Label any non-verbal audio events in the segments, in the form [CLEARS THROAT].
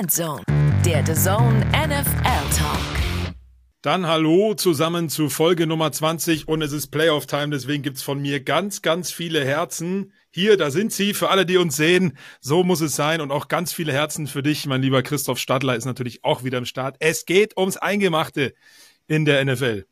Endzone, der The Zone NFL Talk. Dann hallo zusammen zu Folge Nummer 20 und es ist Playoff Time, deswegen gibt's von mir ganz, ganz viele Herzen. Hier, da sind sie, für alle, die uns sehen. So muss es sein und auch ganz viele Herzen für dich, mein lieber Christoph Stadler ist natürlich auch wieder im Start. Es geht ums Eingemachte in der NFL.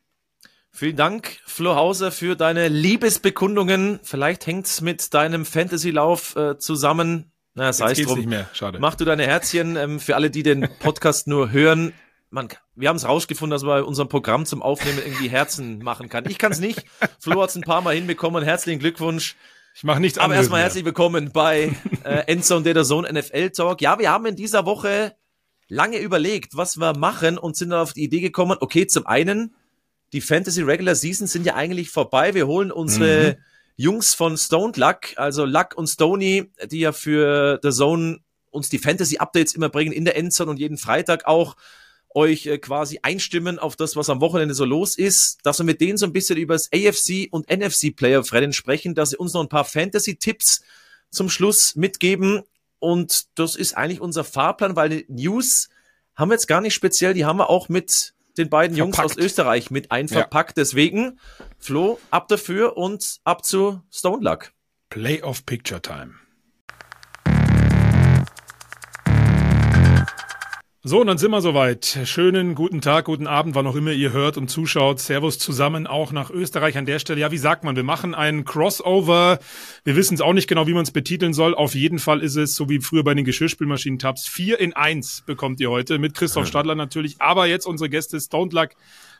Vielen Dank, Flo Hauser, für deine Liebesbekundungen. Vielleicht hängt's mit deinem Fantasy-Lauf äh, zusammen. Na, sei es drum. nicht mehr. Schade. Mach du deine Herzchen. Ähm, für alle, die den Podcast nur hören, man, wir haben es rausgefunden, dass man bei unserem Programm zum Aufnehmen irgendwie Herzen machen kann. Ich kann es nicht. Flo hat es ein paar Mal hinbekommen. Herzlichen Glückwunsch. Ich mache nichts Aber anderes. erstmal mehr. herzlich willkommen bei äh, Endzone der Zone NFL Talk. Ja, wir haben in dieser Woche lange überlegt, was wir machen und sind dann auf die Idee gekommen, okay, zum einen, die Fantasy Regular Seasons sind ja eigentlich vorbei. Wir holen unsere Jungs von Stoned Luck, also Luck und Stony, die ja für The Zone uns die Fantasy Updates immer bringen in der Endzone und jeden Freitag auch euch äh, quasi einstimmen auf das, was am Wochenende so los ist, dass wir mit denen so ein bisschen über das AFC und NFC Player Rennen sprechen, dass sie uns noch ein paar Fantasy Tipps zum Schluss mitgeben. Und das ist eigentlich unser Fahrplan, weil die News haben wir jetzt gar nicht speziell, die haben wir auch mit den beiden Jungs Verpackt. aus Österreich mit einverpackt. Deswegen, Flo, ab dafür und ab zu Stone Luck. Playoff Picture Time. So, und dann sind wir soweit. Schönen guten Tag, guten Abend, wann auch immer ihr hört und zuschaut. Servus zusammen auch nach Österreich an der Stelle. Ja, wie sagt man, wir machen einen Crossover. Wir wissen es auch nicht genau, wie man es betiteln soll. Auf jeden Fall ist es, so wie früher bei den Geschirrspülmaschinen-Tabs, 4 in 1 bekommt ihr heute mit Christoph Stadler natürlich. Aber jetzt unsere Gäste Stoned Luck.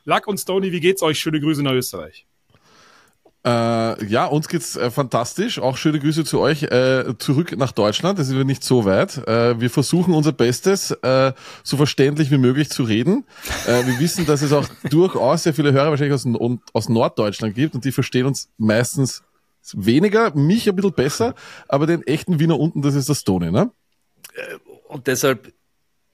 Luck und Stony, wie geht's euch? Schöne Grüße nach Österreich. Äh, ja, uns geht's äh, fantastisch. Auch schöne Grüße zu euch äh, zurück nach Deutschland. Das ist wir nicht so weit. Äh, wir versuchen unser Bestes, äh, so verständlich wie möglich zu reden. Äh, wir wissen, dass es auch [LAUGHS] durchaus sehr viele Hörer wahrscheinlich aus, aus Norddeutschland gibt und die verstehen uns meistens weniger, mich ein bisschen besser, aber den echten Wiener unten, das ist das Tony, ne? Und deshalb,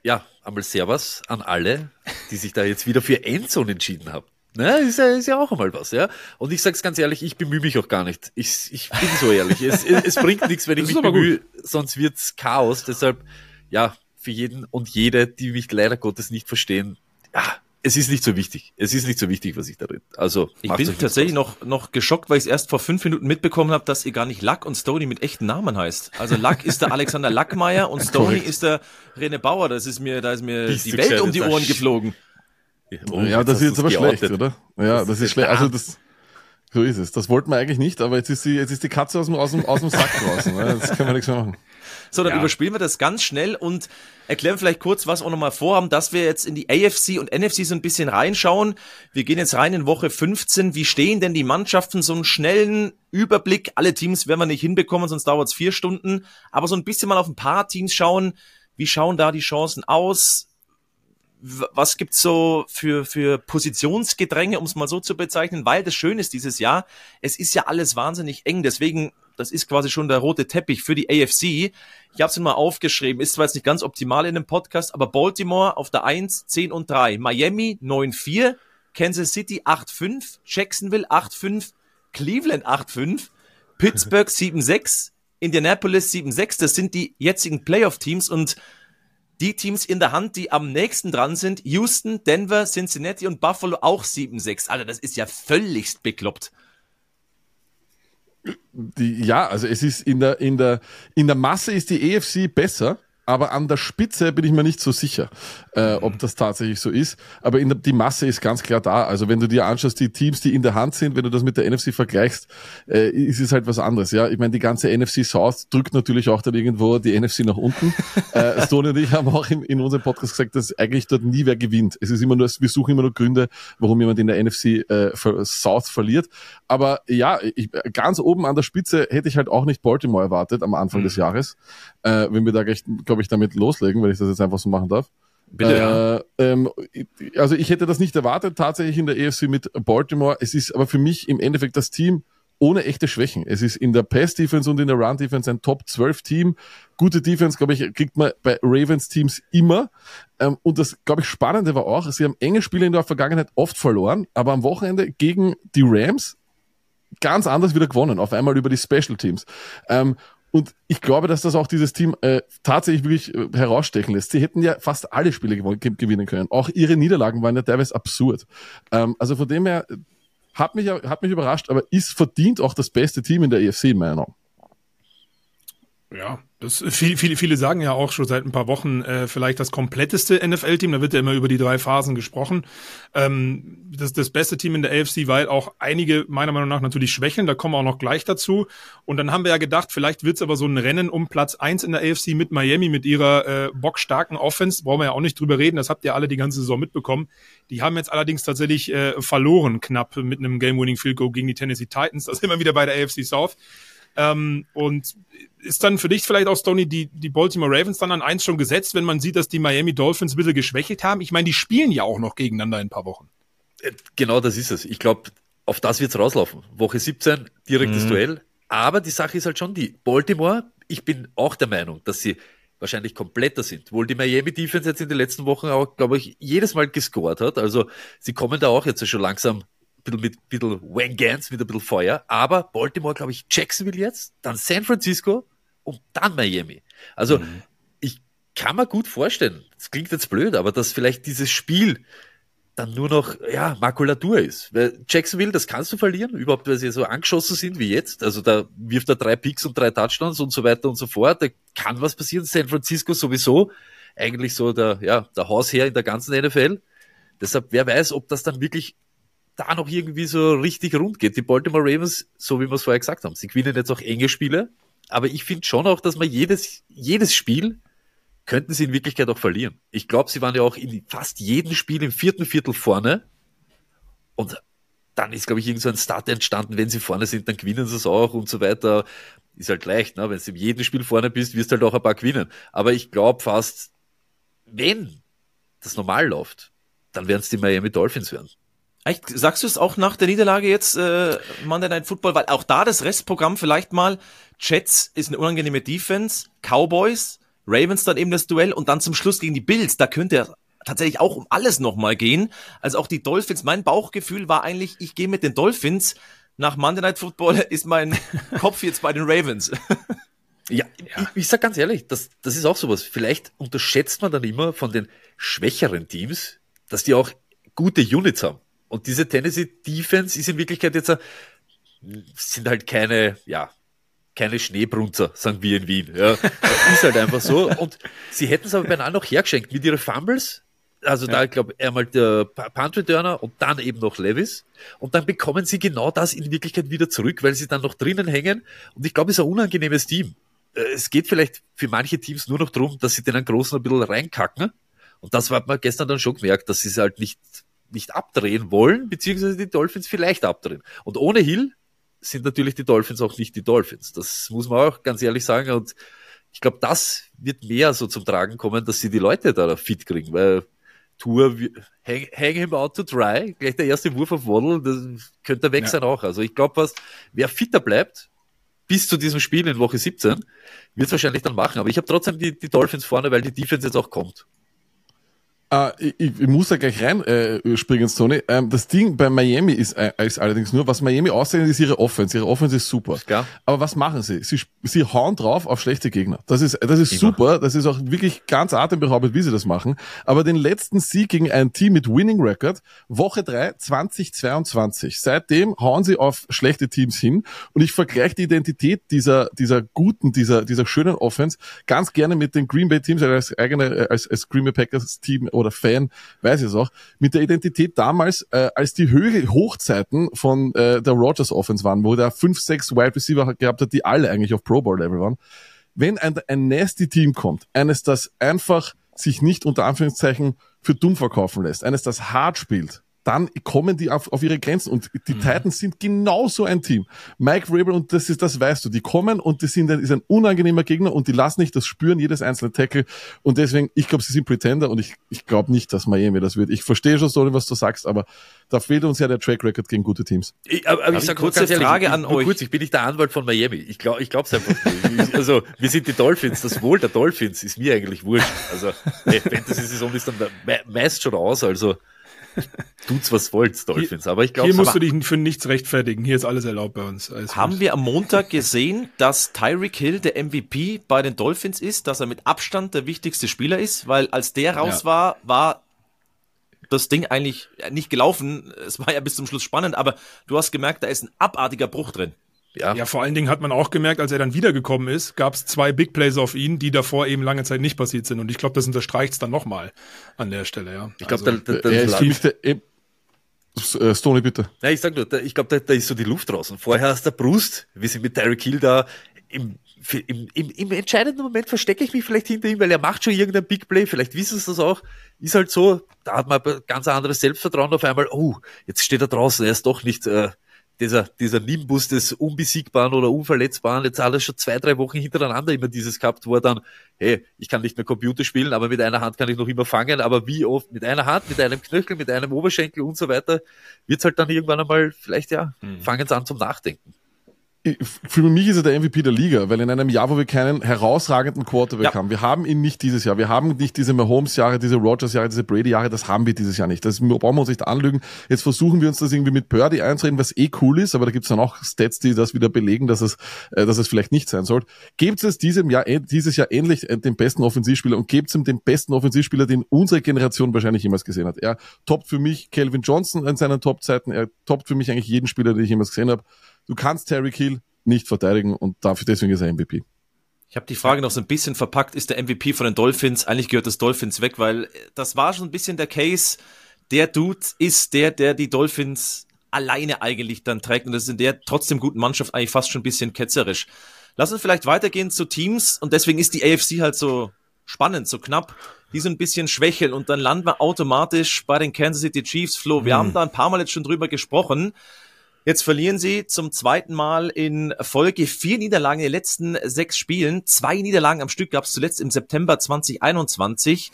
ja, einmal Servus an alle, die sich da jetzt wieder für Endzone entschieden haben. Ne, ist ja, ist ja auch einmal was, ja. Und ich sag's ganz ehrlich, ich bemühe mich auch gar nicht. Ich, ich bin so ehrlich. Es, es, es bringt nichts, wenn ich Das mich bemühe, sonst wird's Chaos. Deshalb, ja, für jeden und jede, die mich leider Gottes nicht verstehen, ja, es ist nicht so wichtig. Es ist nicht so wichtig, was ich da rede. Also, Ich bin tatsächlich noch, noch geschockt, weil ich es erst vor fünf Minuten mitbekommen habe, dass ihr gar nicht Luck und Stony mit echten Namen heißt. Also Luck ist der [LAUGHS] Alexander Lackmeier und Stony Korrekt. ist der René Bauer. Das ist mir, da ist mir Bist die Welt um die Ohren geflogen. Oh, ja, das ist jetzt aber schlecht, geoutet. oder? Ja, Das das, ist ist schlecht. Also das, so ist es. Das wollten wir eigentlich nicht, aber jetzt ist die, jetzt ist die Katze aus dem, aus dem, aus dem Sack draußen. Ne? Jetzt können wir nichts mehr machen. So, dann Ja. überspielen wir das ganz schnell und erklären vielleicht kurz, was wir auch nochmal vorhaben, dass wir jetzt in die AFC und NFC so ein bisschen reinschauen. Wir gehen jetzt rein in Woche 15. Wie stehen denn die Mannschaften? So einen schnellen Überblick. Alle Teams werden wir nicht hinbekommen, sonst dauert es vier Stunden. Aber so ein bisschen mal auf ein paar Teams schauen. Wie schauen da die Chancen aus? Was gibt's so für, für Positionsgedränge, um es mal so zu bezeichnen? Weil das Schöne ist dieses Jahr, es ist ja alles wahnsinnig eng. Deswegen, das ist quasi schon der rote Teppich für die AFC. Ich habe es mal aufgeschrieben, ist zwar jetzt nicht ganz optimal in dem Podcast, aber Baltimore auf der 1, 10 und 3. Miami 9-4, Kansas City 8-5, Jacksonville 8-5, Cleveland 8-5, Pittsburgh 7-6, Indianapolis 7-6. Das sind die jetzigen Playoff-Teams und die Teams in der Hand, die am nächsten dran sind, Houston, Denver, Cincinnati und Buffalo auch 7-6. Alter, das ist ja völligst bekloppt. Die, ja, also es ist in der, in der, in der Masse ist die EFC besser, aber an der Spitze bin ich mir nicht so sicher, äh, ob das tatsächlich so ist. Aber in der, die Masse ist ganz klar da. Also wenn du dir anschaust, die Teams, die in der Hand sind, wenn du das mit der NFC vergleichst, äh, ist es halt was anderes. Ja, ich meine, die ganze NFC South drückt natürlich auch dann irgendwo die NFC nach unten. [LAUGHS] äh, Stone und ich haben auch in, in unserem Podcast gesagt, dass eigentlich dort nie wer gewinnt. Es ist immer nur, wir suchen immer nur Gründe, warum jemand in der NFC äh, South verliert. Aber ja, ich, ganz oben an der Spitze hätte ich halt auch nicht Baltimore erwartet am Anfang des Jahres. Äh, wenn wir da gleich, glaube ich, damit loslegen, wenn ich das jetzt einfach so machen darf. Bitte, äh, ähm, also ich hätte das nicht erwartet, tatsächlich in der EFC mit Baltimore. Es ist aber für mich im Endeffekt das Team ohne echte Schwächen. Es ist in der Pass-Defense und in der Run-Defense ein Top-12-Team. Gute Defense, glaube ich, kriegt man bei Ravens-Teams immer. Ähm, und das, glaube ich, Spannende war auch, sie haben enge Spiele in der Vergangenheit oft verloren, aber am Wochenende gegen die Rams ganz anders wieder gewonnen, auf einmal über die Special Teams. Ähm, Und ich glaube, dass das auch dieses Team äh, tatsächlich wirklich äh, herausstechen lässt. Sie hätten ja fast alle Spiele gewinnen können. Auch ihre Niederlagen waren ja teilweise absurd. Ähm, also von dem her hat mich, hat mich überrascht, aber ist verdient auch das beste Team in der EFC, in meiner Meinung. Ja, das, viele, viele, viele sagen ja auch schon seit ein paar Wochen äh, vielleicht das kompletteste NFL-Team. Da wird ja immer über die drei Phasen gesprochen. Ähm, das das beste Team in der AFC, weil auch einige meiner Meinung nach natürlich schwächeln. Da kommen wir auch noch gleich dazu. Und dann haben wir ja gedacht, vielleicht wird's aber so ein Rennen um Platz eins in der AFC mit Miami, mit ihrer äh, bockstarken Offense. Brauchen wir ja auch nicht drüber reden. Das habt ihr alle die ganze Saison mitbekommen. Die haben jetzt allerdings tatsächlich äh, verloren knapp mit einem Game-Winning-Field Goal gegen die Tennessee Titans. Das immer wieder bei der AFC South. Ähm, und ist dann für dich vielleicht auch, Stoney, die, die Baltimore Ravens dann an eins schon gesetzt, wenn man sieht, dass die Miami Dolphins ein bisschen geschwächelt haben? Ich meine, die spielen ja auch noch gegeneinander in ein paar Wochen. Äh, genau das ist es. Ich glaube, auf das wird's rauslaufen. Woche 17, direktes mhm. Duell. Aber die Sache ist halt schon die, Baltimore, ich bin auch der Meinung, dass sie wahrscheinlich kompletter sind. Wohl die Miami Defense jetzt in den letzten Wochen auch, glaube ich, jedes Mal gescored hat. Also sie kommen da auch jetzt schon langsam bisschen mit bisschen Wangans, mit ein bisschen Feuer. Aber Baltimore, glaube ich, Jacksonville jetzt, dann San Francisco und dann Miami. Also mhm. ich kann mir gut vorstellen, das klingt jetzt blöd, aber dass vielleicht dieses Spiel dann nur noch, ja, Makulatur ist. Weil Jacksonville, das kannst du verlieren, überhaupt, weil sie so angeschossen sind wie jetzt. Also da wirft er drei Picks und drei Touchdowns und so weiter und so fort. Da kann was passieren. San Francisco sowieso eigentlich so der, ja, der Hausherr in der ganzen NFL. Deshalb, wer weiß, ob das dann wirklich da noch irgendwie so richtig rund geht. Die Baltimore Ravens, so wie wir es vorher gesagt haben, sie gewinnen jetzt auch enge Spiele, aber ich finde schon auch, dass man jedes, jedes Spiel könnten sie in Wirklichkeit auch verlieren. Ich glaube, sie waren ja auch in fast jedem Spiel im vierten Viertel vorne und dann ist, glaube ich, irgend so ein Start entstanden, wenn sie vorne sind, dann gewinnen sie es auch und so weiter. Ist halt leicht, ne? wenn du in jedem Spiel vorne bist, wirst du halt auch ein paar gewinnen. Aber ich glaube fast, wenn das normal läuft, dann werden es die Miami Dolphins werden. Echt, sagst du es auch nach der Niederlage jetzt, äh, Monday Night Football? Weil auch da das Restprogramm vielleicht mal, Jets ist eine unangenehme Defense, Cowboys, Ravens dann eben das Duell und dann zum Schluss gegen die Bills. Da könnte er tatsächlich auch um alles nochmal gehen. Also auch die Dolphins, mein Bauchgefühl war eigentlich, ich gehe mit den Dolphins. Nach Monday Night Football [LAUGHS] ist mein Kopf jetzt bei den Ravens. [LAUGHS] Ja. Ich, ich sag ganz ehrlich, das, das ist auch sowas. Vielleicht unterschätzt man dann immer von den schwächeren Teams, dass die auch gute Units haben. Und diese Tennessee Defense ist in Wirklichkeit jetzt, sind halt keine, ja, keine Schneebrunzer, sagen wir in Wien. Ja, [LAUGHS] ist halt einfach so. Und sie hätten es aber beinahe noch hergeschenkt mit ihren Fumbles. Also ja. da, ich glaube, einmal der Punt Returner und dann eben noch Levis. Und dann bekommen sie genau das in Wirklichkeit wieder zurück, weil sie dann noch drinnen hängen. Und ich glaube, es ist ein unangenehmes Team. Äh, es geht vielleicht für manche Teams nur noch darum, dass sie den Großen ein bisschen reinkacken. Und das hat man gestern dann schon gemerkt, dass sie es halt nicht nicht abdrehen wollen, beziehungsweise die Dolphins vielleicht abdrehen. Und ohne Hill sind natürlich die Dolphins auch nicht die Dolphins. Das muss man auch ganz ehrlich sagen. Und ich glaube, das wird mehr so zum Tragen kommen, dass sie die Leute da fit kriegen, weil Tour, hang, hang him out to dry, gleich der erste Wurf auf Waddle, das könnte weg ja. sein auch. Also ich glaube, was, wer fitter bleibt, bis zu diesem Spiel in Woche 17, wird es wahrscheinlich dann machen. Aber ich habe trotzdem die, die Dolphins vorne, weil die Defense jetzt auch kommt. Uh, ich, ich, muss da gleich rein äh, springen, Sony. Ähm, das Ding bei Miami ist, äh, ist allerdings nur, was Miami auszeichnet, ist ihre Offense. Ihre Offense ist super. Ist Aber was machen sie? sie? Sie hauen drauf auf schlechte Gegner. Das ist, das ist super. Das ist auch wirklich ganz atemberaubend, wie sie das machen. Aber den letzten Sieg gegen ein Team mit Winning Record, Woche 3, 2022. Seitdem hauen sie auf schlechte Teams hin. Und ich vergleiche die Identität dieser, dieser guten, dieser, dieser schönen Offense ganz gerne mit den Green Bay Teams als eigene, äh, als, als Green Bay Packers Team oder Fan, weiß ich es auch, mit der Identität damals, äh, als die Höhe Hochzeiten von äh, der Rogers Offense waren, wo der fünf, sechs Wide Receiver gehabt hat, die alle eigentlich auf Pro Bowl Level waren. Wenn ein, ein nasty Team kommt, eines, das einfach sich nicht unter Anführungszeichen für dumm verkaufen lässt, eines, das hart spielt, dann kommen die auf, auf ihre Grenzen. Und die mhm. Titans sind genauso ein Team. Mike Rabel, und das ist, das weißt du, die kommen und die sind ein, ist ein unangenehmer Gegner und die lassen nicht das spüren, jedes einzelne Tackle. Und deswegen, ich glaube, sie sind Pretender und ich, ich glaube nicht, dass Miami das wird. Ich verstehe schon so, was du sagst, aber da fehlt uns ja der Track Record gegen gute Teams. Ich, aber, aber ich sage kurz eine Frage ich, an euch. Kurz, ich bin nicht der Anwalt von Miami. Ich glaube, ich glaube es einfach nicht. Also, wir sind die Dolphins. Das Wohl der Dolphins ist mir eigentlich wurscht. Also, hey, Fantasy-Saison ist dann meist schon aus, also. Tut's was wollt, Dolphins. Aber ich glaube, Hier musst du dich für nichts rechtfertigen. Hier ist alles erlaubt bei uns. Alles Haben gut. wir am Montag gesehen, dass Tyreek Hill der MVP bei den Dolphins ist, dass er mit Abstand der wichtigste Spieler ist? Weil als der raus Ja. war, war das Ding eigentlich nicht gelaufen. Es war ja bis zum Schluss spannend, aber du hast gemerkt, da ist ein abartiger Bruch drin. ja, Ja, vor allen Dingen hat man auch gemerkt, als er dann wiedergekommen ist, gab es zwei Big Plays auf ihn, die davor eben lange Zeit nicht passiert sind. Und ich glaube, das unterstreicht es dann nochmal an der Stelle, ja. ich glaube, also, Er ist mich der, äh, äh, Stoney, bitte. Ja, ich sag nur, da, ich glaube, da, da ist so die Luft draußen. Vorher hast der Brust, wir sind mit Tyreek Hill da, im, im, im, im entscheidenden Moment verstecke ich mich vielleicht hinter ihm, weil er macht schon irgendein Big Play, vielleicht wissen sie das auch. Ist halt so, da hat man ganz anderes Selbstvertrauen auf einmal, oh, jetzt steht er draußen, er ist doch nicht äh, dieser, dieser Nimbus des Unbesiegbaren oder Unverletzbaren, jetzt alles schon zwei, drei Wochen hintereinander immer dieses gehabt, wo er dann, hey, ich kann nicht mehr Computer spielen, aber mit einer Hand kann ich noch immer fangen, aber wie oft mit einer Hand, mit einem Knöchel, mit einem Oberschenkel und so weiter, wird's halt dann irgendwann einmal vielleicht, ja, fangen sie an zum Nachdenken. Für mich ist er der MVP der Liga, weil in einem Jahr, wo wir keinen herausragenden Quarterback Ja. haben, wir haben ihn nicht dieses Jahr, wir haben nicht diese Mahomes-Jahre, diese Rogers-Jahre, diese Brady-Jahre, das haben wir dieses Jahr nicht. Das brauchen wir uns nicht anlügen. Jetzt versuchen wir uns das irgendwie mit Purdy einzureden, was eh cool ist, aber da gibt's dann auch Stats, die das wieder belegen, dass es, äh, dass es vielleicht nicht sein soll. Gebt es diesem Jahr, dieses Jahr endlich äh, den besten Offensivspieler und gebt ihm den besten Offensivspieler, den unsere Generation wahrscheinlich jemals gesehen hat. Er toppt für mich Calvin Johnson in seinen Top-Zeiten, er toppt für mich eigentlich jeden Spieler, den ich jemals gesehen habe. Du kannst Terry Hill nicht verteidigen und dafür deswegen ist er MVP. Ich habe die Frage noch so ein bisschen verpackt, ist der MVP von den Dolphins? Eigentlich gehört das Dolphins weg, weil das war schon ein bisschen der Case. Der Dude ist der, der die Dolphins alleine eigentlich dann trägt und das ist in der trotzdem guten Mannschaft eigentlich fast schon ein bisschen ketzerisch. Lass uns vielleicht weitergehen zu Teams und deswegen ist die AFC halt so spannend, so knapp, die so ein bisschen schwächeln und dann landen wir automatisch bei den Kansas City Chiefs. Flo, wir haben da ein paar Mal jetzt schon drüber gesprochen. Jetzt verlieren sie zum zweiten Mal in Folge vier Niederlagen in den letzten sechs Spielen. Zwei Niederlagen am Stück gab es zuletzt im September 2021.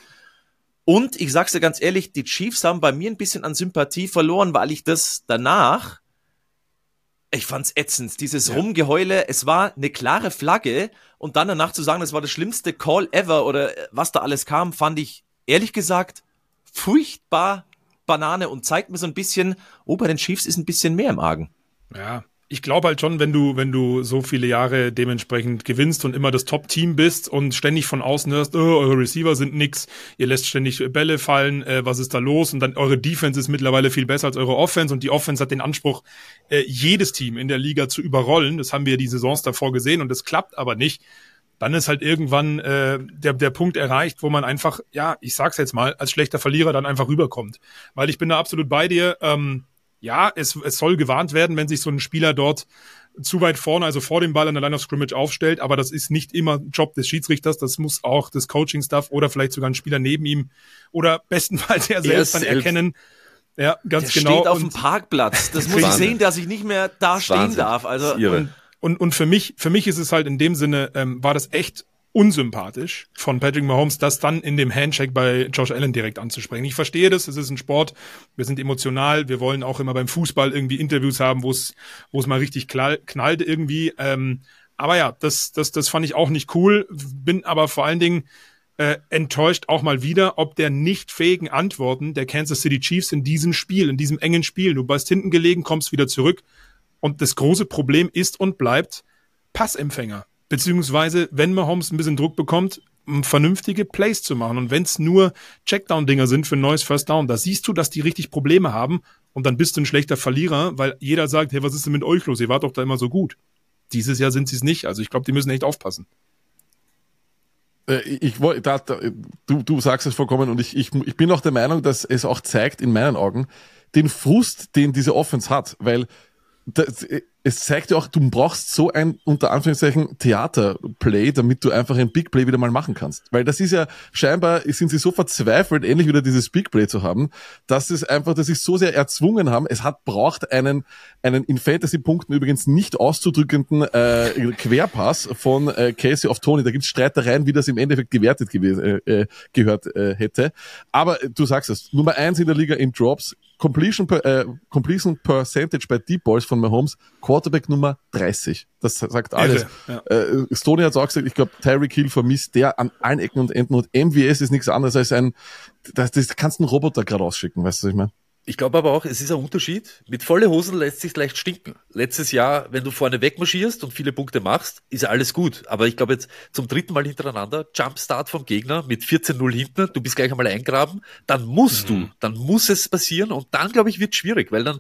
Und ich sag's dir ganz ehrlich, die Chiefs haben bei mir ein bisschen an Sympathie verloren, weil ich das danach, ich fand's ätzend, dieses Rumgeheule, es war eine klare Flagge und dann danach zu sagen, das war das schlimmste Call ever oder was da alles kam, fand ich ehrlich gesagt furchtbar Banane und zeigt mir so ein bisschen, oh, bei den Chiefs ist ein bisschen mehr im Argen. Ja, ich glaube halt schon, wenn du, wenn du so viele Jahre dementsprechend gewinnst und immer das Top-Team bist und ständig von außen hörst, oh, eure Receiver sind nix, ihr lässt ständig Bälle fallen, äh, was ist da los? Und dann eure Defense ist mittlerweile viel besser als eure Offense und die Offense hat den Anspruch, äh, jedes Team in der Liga zu überrollen. Das haben wir die Saisons davor gesehen und das klappt aber nicht. Dann ist halt irgendwann äh, der, der Punkt erreicht, wo man einfach, ja, ich sag's jetzt mal, als schlechter Verlierer dann einfach rüberkommt. Weil ich bin da absolut bei dir. Ähm, ja, es, es soll gewarnt werden, wenn sich so ein Spieler dort zu weit vorne, also vor dem Ball an der Line of Scrimmage aufstellt, aber das ist nicht immer Job des Schiedsrichters, das muss auch des Coaching-Staff oder vielleicht sogar ein Spieler neben ihm oder bestenfalls er selbst dann erkennen. Ja, ganz Der genau. steht auf dem Parkplatz. Das [LAUGHS] muss ich sehen, dass ich nicht mehr da stehen Wahnsinn. darf. Also Das ist irre. Und, und, für mich, für mich ist es halt in dem Sinne, ähm, war das echt unsympathisch von Patrick Mahomes, das dann in dem Handshake bei Josh Allen direkt anzusprechen. Ich verstehe das, es ist ein Sport, wir sind emotional, wir wollen auch immer beim Fußball irgendwie Interviews haben, wo es, wo es mal richtig knall, knallt irgendwie. Ähm, aber ja, das, das, das fand ich auch nicht cool, bin aber vor allen Dingen äh, enttäuscht auch mal wieder, ob der nicht fähigen Antworten der Kansas City Chiefs in diesem Spiel, in diesem engen Spiel. Du bist hinten gelegen, kommst wieder zurück. Und das große Problem ist und bleibt Passempfänger. Beziehungsweise, wenn Mahomes ein bisschen Druck bekommt, vernünftige Plays zu machen. Und wenn es nur Checkdown-Dinger sind für ein neues First Down, da siehst du, dass die richtig Probleme haben. Und dann bist du ein schlechter Verlierer, weil jeder sagt, hey, was ist denn mit euch los? Ihr wart doch da immer so gut. Dieses Jahr sind sie es nicht. Also ich glaube, die müssen echt aufpassen. Äh, Ich da, da, du, du sagst es vollkommen und ich, ich, ich bin auch der Meinung, dass es auch zeigt, in meinen Augen, den Frust, den diese Offense hat, weil das, es zeigt ja auch, du brauchst so ein, unter Anführungszeichen, Theaterplay, damit du einfach ein Big Play wieder mal machen kannst. Weil das ist ja, scheinbar sind sie so verzweifelt, endlich wieder dieses Big Play zu haben, dass es einfach, dass sie es so sehr erzwungen haben. Es hat braucht einen, einen in Fantasy-Punkten übrigens nicht auszudrückenden äh, Querpass von äh, Casey auf Tony. Da gibt's Streitereien, wie das im Endeffekt gewertet gewesen, äh, äh, gehört äh, hätte. Aber du sagst es, Nummer eins in der Liga in Drops, Completion, per, äh, Completion Percentage bei Deep Balls von Mahomes, Quarterback Nummer 30. Das sagt alles. Irre, Äh, Stoney hat auch gesagt, ich glaube, Tyreek Hill vermisst der an allen Ecken und Enden und MWS ist nichts anderes als ein, das, das kannst du einen Roboter gerade ausschicken, weißt du, was ich meine? Ich glaube aber auch, es ist ein Unterschied. Mit volle Hosen lässt sich leicht stinken. Letztes Jahr, wenn du vorne wegmarschierst und viele Punkte machst, ist alles gut. Aber ich glaube jetzt zum dritten Mal hintereinander, Jumpstart vom Gegner mit 14-0 hinten, du bist gleich einmal eingraben, dann musst mhm. du, dann muss es passieren und dann, glaube ich, wird schwierig, weil dann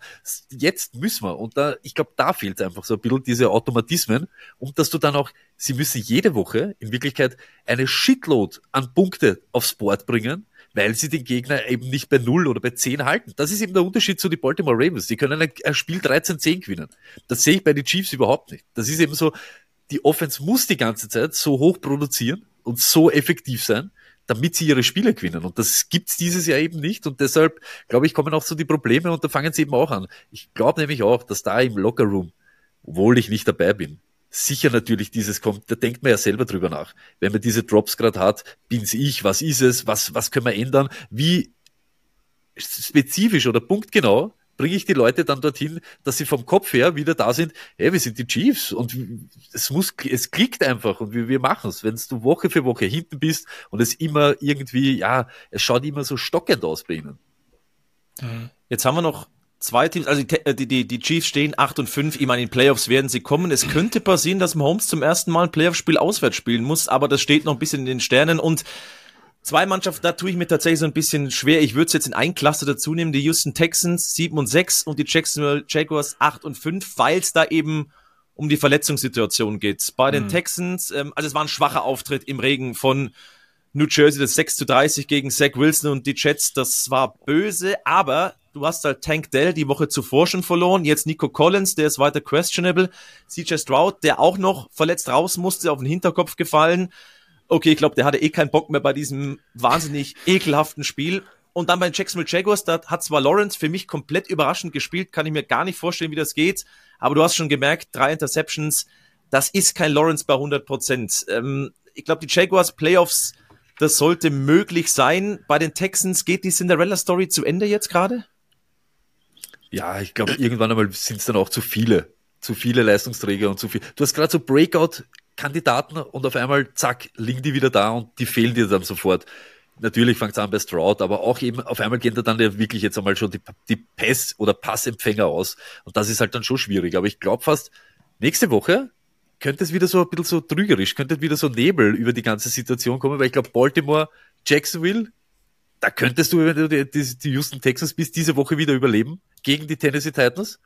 jetzt müssen wir. Und da, ich glaube, da fehlt einfach so ein bisschen diese Automatismen und dass du dann auch, sie müssen jede Woche in Wirklichkeit eine Shitload an Punkte aufs Board bringen, weil sie den Gegner eben nicht bei null oder bei zehn halten. Das ist eben der Unterschied zu den Baltimore Ravens. Die können ein Spiel 13-10 gewinnen. Das sehe ich bei den Chiefs überhaupt nicht. Das ist eben so, die Offense muss die ganze Zeit so hoch produzieren und so effektiv sein, damit sie ihre Spiele gewinnen. Und das gibt's dieses Jahr eben nicht. Und deshalb, glaube ich, kommen auch so die Probleme und da fangen sie eben auch an. Ich glaube nämlich auch, dass da im Lockerroom, obwohl ich nicht dabei bin, sicher natürlich dieses kommt, da denkt man ja selber drüber nach. Wenn man diese Drops gerade hat, bin's ich, was ist es, was, was können wir ändern, wie spezifisch oder punktgenau bringe ich die Leute dann dorthin, dass sie vom Kopf her wieder da sind, hey, wir sind die Chiefs und es muss, es klickt einfach und wir, wir machen es. Wenn du Woche für Woche hinten bist und es immer irgendwie, ja, es schaut immer so stockend aus bei ihnen. Jetzt haben wir noch zwei Teams, also die, die, die Chiefs stehen 8 und 5, ich meine, in Playoffs werden sie kommen. Es könnte passieren, dass Mahomes zum ersten Mal ein Playoff-Spiel auswärts spielen muss, aber das steht noch ein bisschen in den Sternen und zwei Mannschaften, da tue ich mir tatsächlich so ein bisschen schwer. Ich würde es jetzt in ein Cluster dazu nehmen, die Houston Texans 7 und 6 und die Jacksonville Jaguars 8 und 5, weil es da eben um die Verletzungssituation geht. Bei den mhm. Texans, ähm, also es war ein schwacher Auftritt im Regen von New Jersey, das 6 zu 30 gegen Zach Wilson und die Jets, das war böse, aber Du hast halt Tank Dell die Woche zuvor schon verloren. Jetzt Nico Collins, der ist weiter questionable. CJ Stroud, der auch noch verletzt raus musste, auf den Hinterkopf gefallen. Okay, ich glaube, der hatte eh keinen Bock mehr bei diesem wahnsinnig ekelhaften Spiel. Und dann bei den Jacksonville Jaguars, da hat zwar Lawrence für mich komplett überraschend gespielt, kann ich mir gar nicht vorstellen, wie das geht. Aber du hast schon gemerkt, drei Interceptions, das ist kein Lawrence bei 100 Prozent. Ähm, ich glaube, die Jaguars Playoffs, das sollte möglich sein. Bei den Texans geht die Cinderella Story zu Ende jetzt gerade? Ja, ich glaube, irgendwann einmal sind es dann auch zu viele. Zu viele Leistungsträger und zu viel. Du hast gerade so Breakout-Kandidaten und auf einmal, zack, liegen die wieder da und die fehlen dir dann sofort. Natürlich fängt es an bei Stroud, aber auch eben auf einmal gehen da dann ja wirklich jetzt einmal schon die, die Pass- oder Passempfänger aus. Und das ist halt dann schon schwierig. Aber ich glaube fast, nächste Woche könnte es wieder so ein bisschen so trügerisch, könnte wieder so Nebel über die ganze Situation kommen, weil ich glaube, Baltimore, Jacksonville, da könntest du, wenn du die, die Houston Texans bist, diese Woche wieder überleben gegen die Tennessee Titans.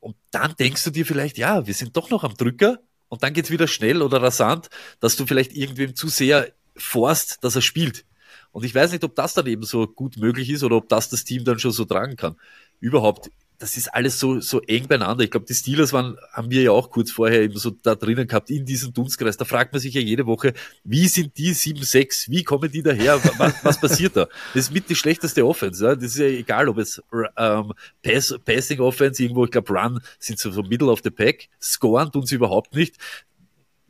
Und dann denkst du dir vielleicht, ja, wir sind doch noch am Drücker und dann geht's wieder schnell oder rasant, dass du vielleicht irgendwem zu sehr forst, dass er spielt. Und ich weiß nicht, ob das dann eben so gut möglich ist oder ob das das Team dann schon so tragen kann. Überhaupt das ist alles so, so eng beieinander. Ich glaube, die Steelers waren, haben wir ja auch kurz vorher eben so da drinnen gehabt, in diesem Dunstkreis. Da fragt man sich ja jede Woche, wie sind die 7-6? Wie kommen die daher? Was, was passiert da? Das ist mit die schlechteste Offense. Ja? Das ist ja egal, ob es ähm, Pass, Passing Offense, irgendwo, ich glaube, Run sind so, so Middle of the Pack. Scoren tun sie überhaupt nicht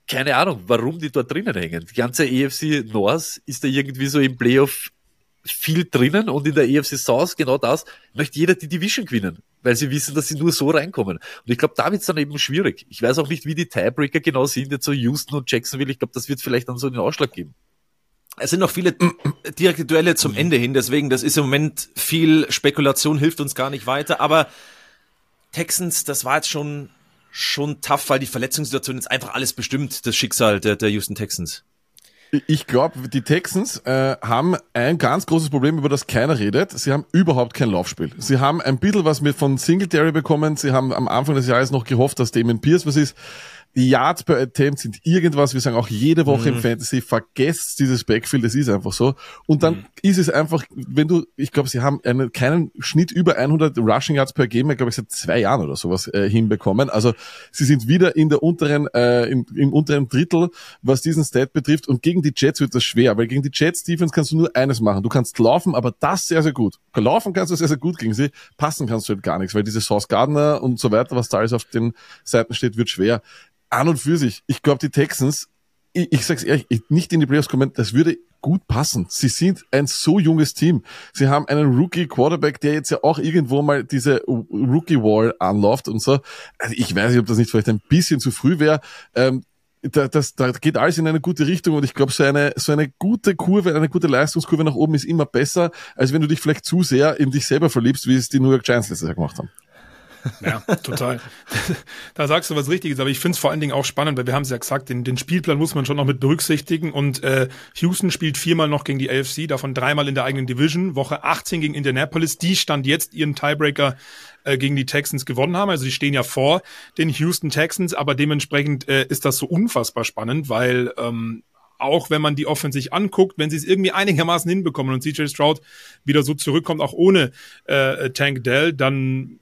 keine Ahnung, warum die dort drinnen hängen. Die ganze EFC North ist da irgendwie so im Playoff viel drinnen und in der EFC South genau das, möchte jeder die Division gewinnen, weil sie wissen, dass sie nur so reinkommen. Und ich glaube, da wird es dann eben schwierig. Ich weiß auch nicht, wie die Tiebreaker genau sind, jetzt so Houston und Jacksonville. Ich glaube, das wird vielleicht dann so den Ausschlag geben. Es sind noch viele [CLEARS THROAT] direkte Duelle zum Ende hin, deswegen, das ist im Moment viel Spekulation, hilft uns gar nicht weiter, aber Texans, das war jetzt schon, schon tough, weil die Verletzungssituation jetzt einfach alles bestimmt, das Schicksal der, der Houston Texans. Ich glaube, die Texans äh, haben ein ganz großes Problem, über das keiner redet. Sie haben überhaupt kein Laufspiel. Sie haben ein bisschen was mit von Singletary bekommen. Sie haben am Anfang des Jahres noch gehofft, dass Damon Pierce was ist. Die Yards per Attempt sind irgendwas. Wir sagen auch jede Woche mhm. im Fantasy, vergesst dieses Backfield, das ist einfach so. Und dann mhm. ist es einfach, wenn du, ich glaube, sie haben einen, keinen Schnitt über 100 Rushing Yards per Game, glaube ich, seit zwei Jahren oder sowas äh, hinbekommen. Also sie sind wieder in der unteren, äh, im, im unteren Drittel, was diesen Stat betrifft. Und gegen die Jets wird das schwer, weil gegen die Jets Defense kannst du nur eines machen. Du kannst laufen, aber das sehr, sehr gut. Laufen kannst du sehr, sehr gut gegen sie. Passen kannst du halt gar nichts, weil diese Sauce Gardner und so weiter, was da alles auf den Seiten steht, wird schwer an und für sich, ich glaube, die Texans, ich, ich sag's ehrlich, nicht in die Playoffs kommen, das würde gut passen. Sie sind ein so junges Team. Sie haben einen Rookie Quarterback, der jetzt ja auch irgendwo mal diese Rookie Wall anläuft und so. Also ich weiß nicht, ob das nicht vielleicht ein bisschen zu früh wäre. Ähm, da, das, da geht alles in eine gute Richtung und ich glaube, so eine, so eine gute Kurve, eine gute Leistungskurve nach oben ist immer besser, als wenn du dich vielleicht zu sehr in dich selber verliebst, wie es die New York Giants letztes Jahr gemacht haben. Ja, total. [LAUGHS] da sagst du was Richtiges, aber ich finde es vor allen Dingen auch spannend, weil wir haben es ja gesagt, den, den Spielplan muss man schon noch mit berücksichtigen und äh, Houston spielt viermal noch gegen die AFC, davon dreimal in der eigenen Division, Woche 18 gegen Indianapolis, die stand jetzt ihren Tiebreaker äh, gegen die Texans gewonnen haben, also die stehen ja vor den Houston Texans, aber dementsprechend äh, ist das so unfassbar spannend, weil ähm, auch wenn man die Offense sich anguckt, wenn sie es irgendwie einigermaßen hinbekommen und CJ Stroud wieder so zurückkommt, auch ohne äh, Tank Dell, dann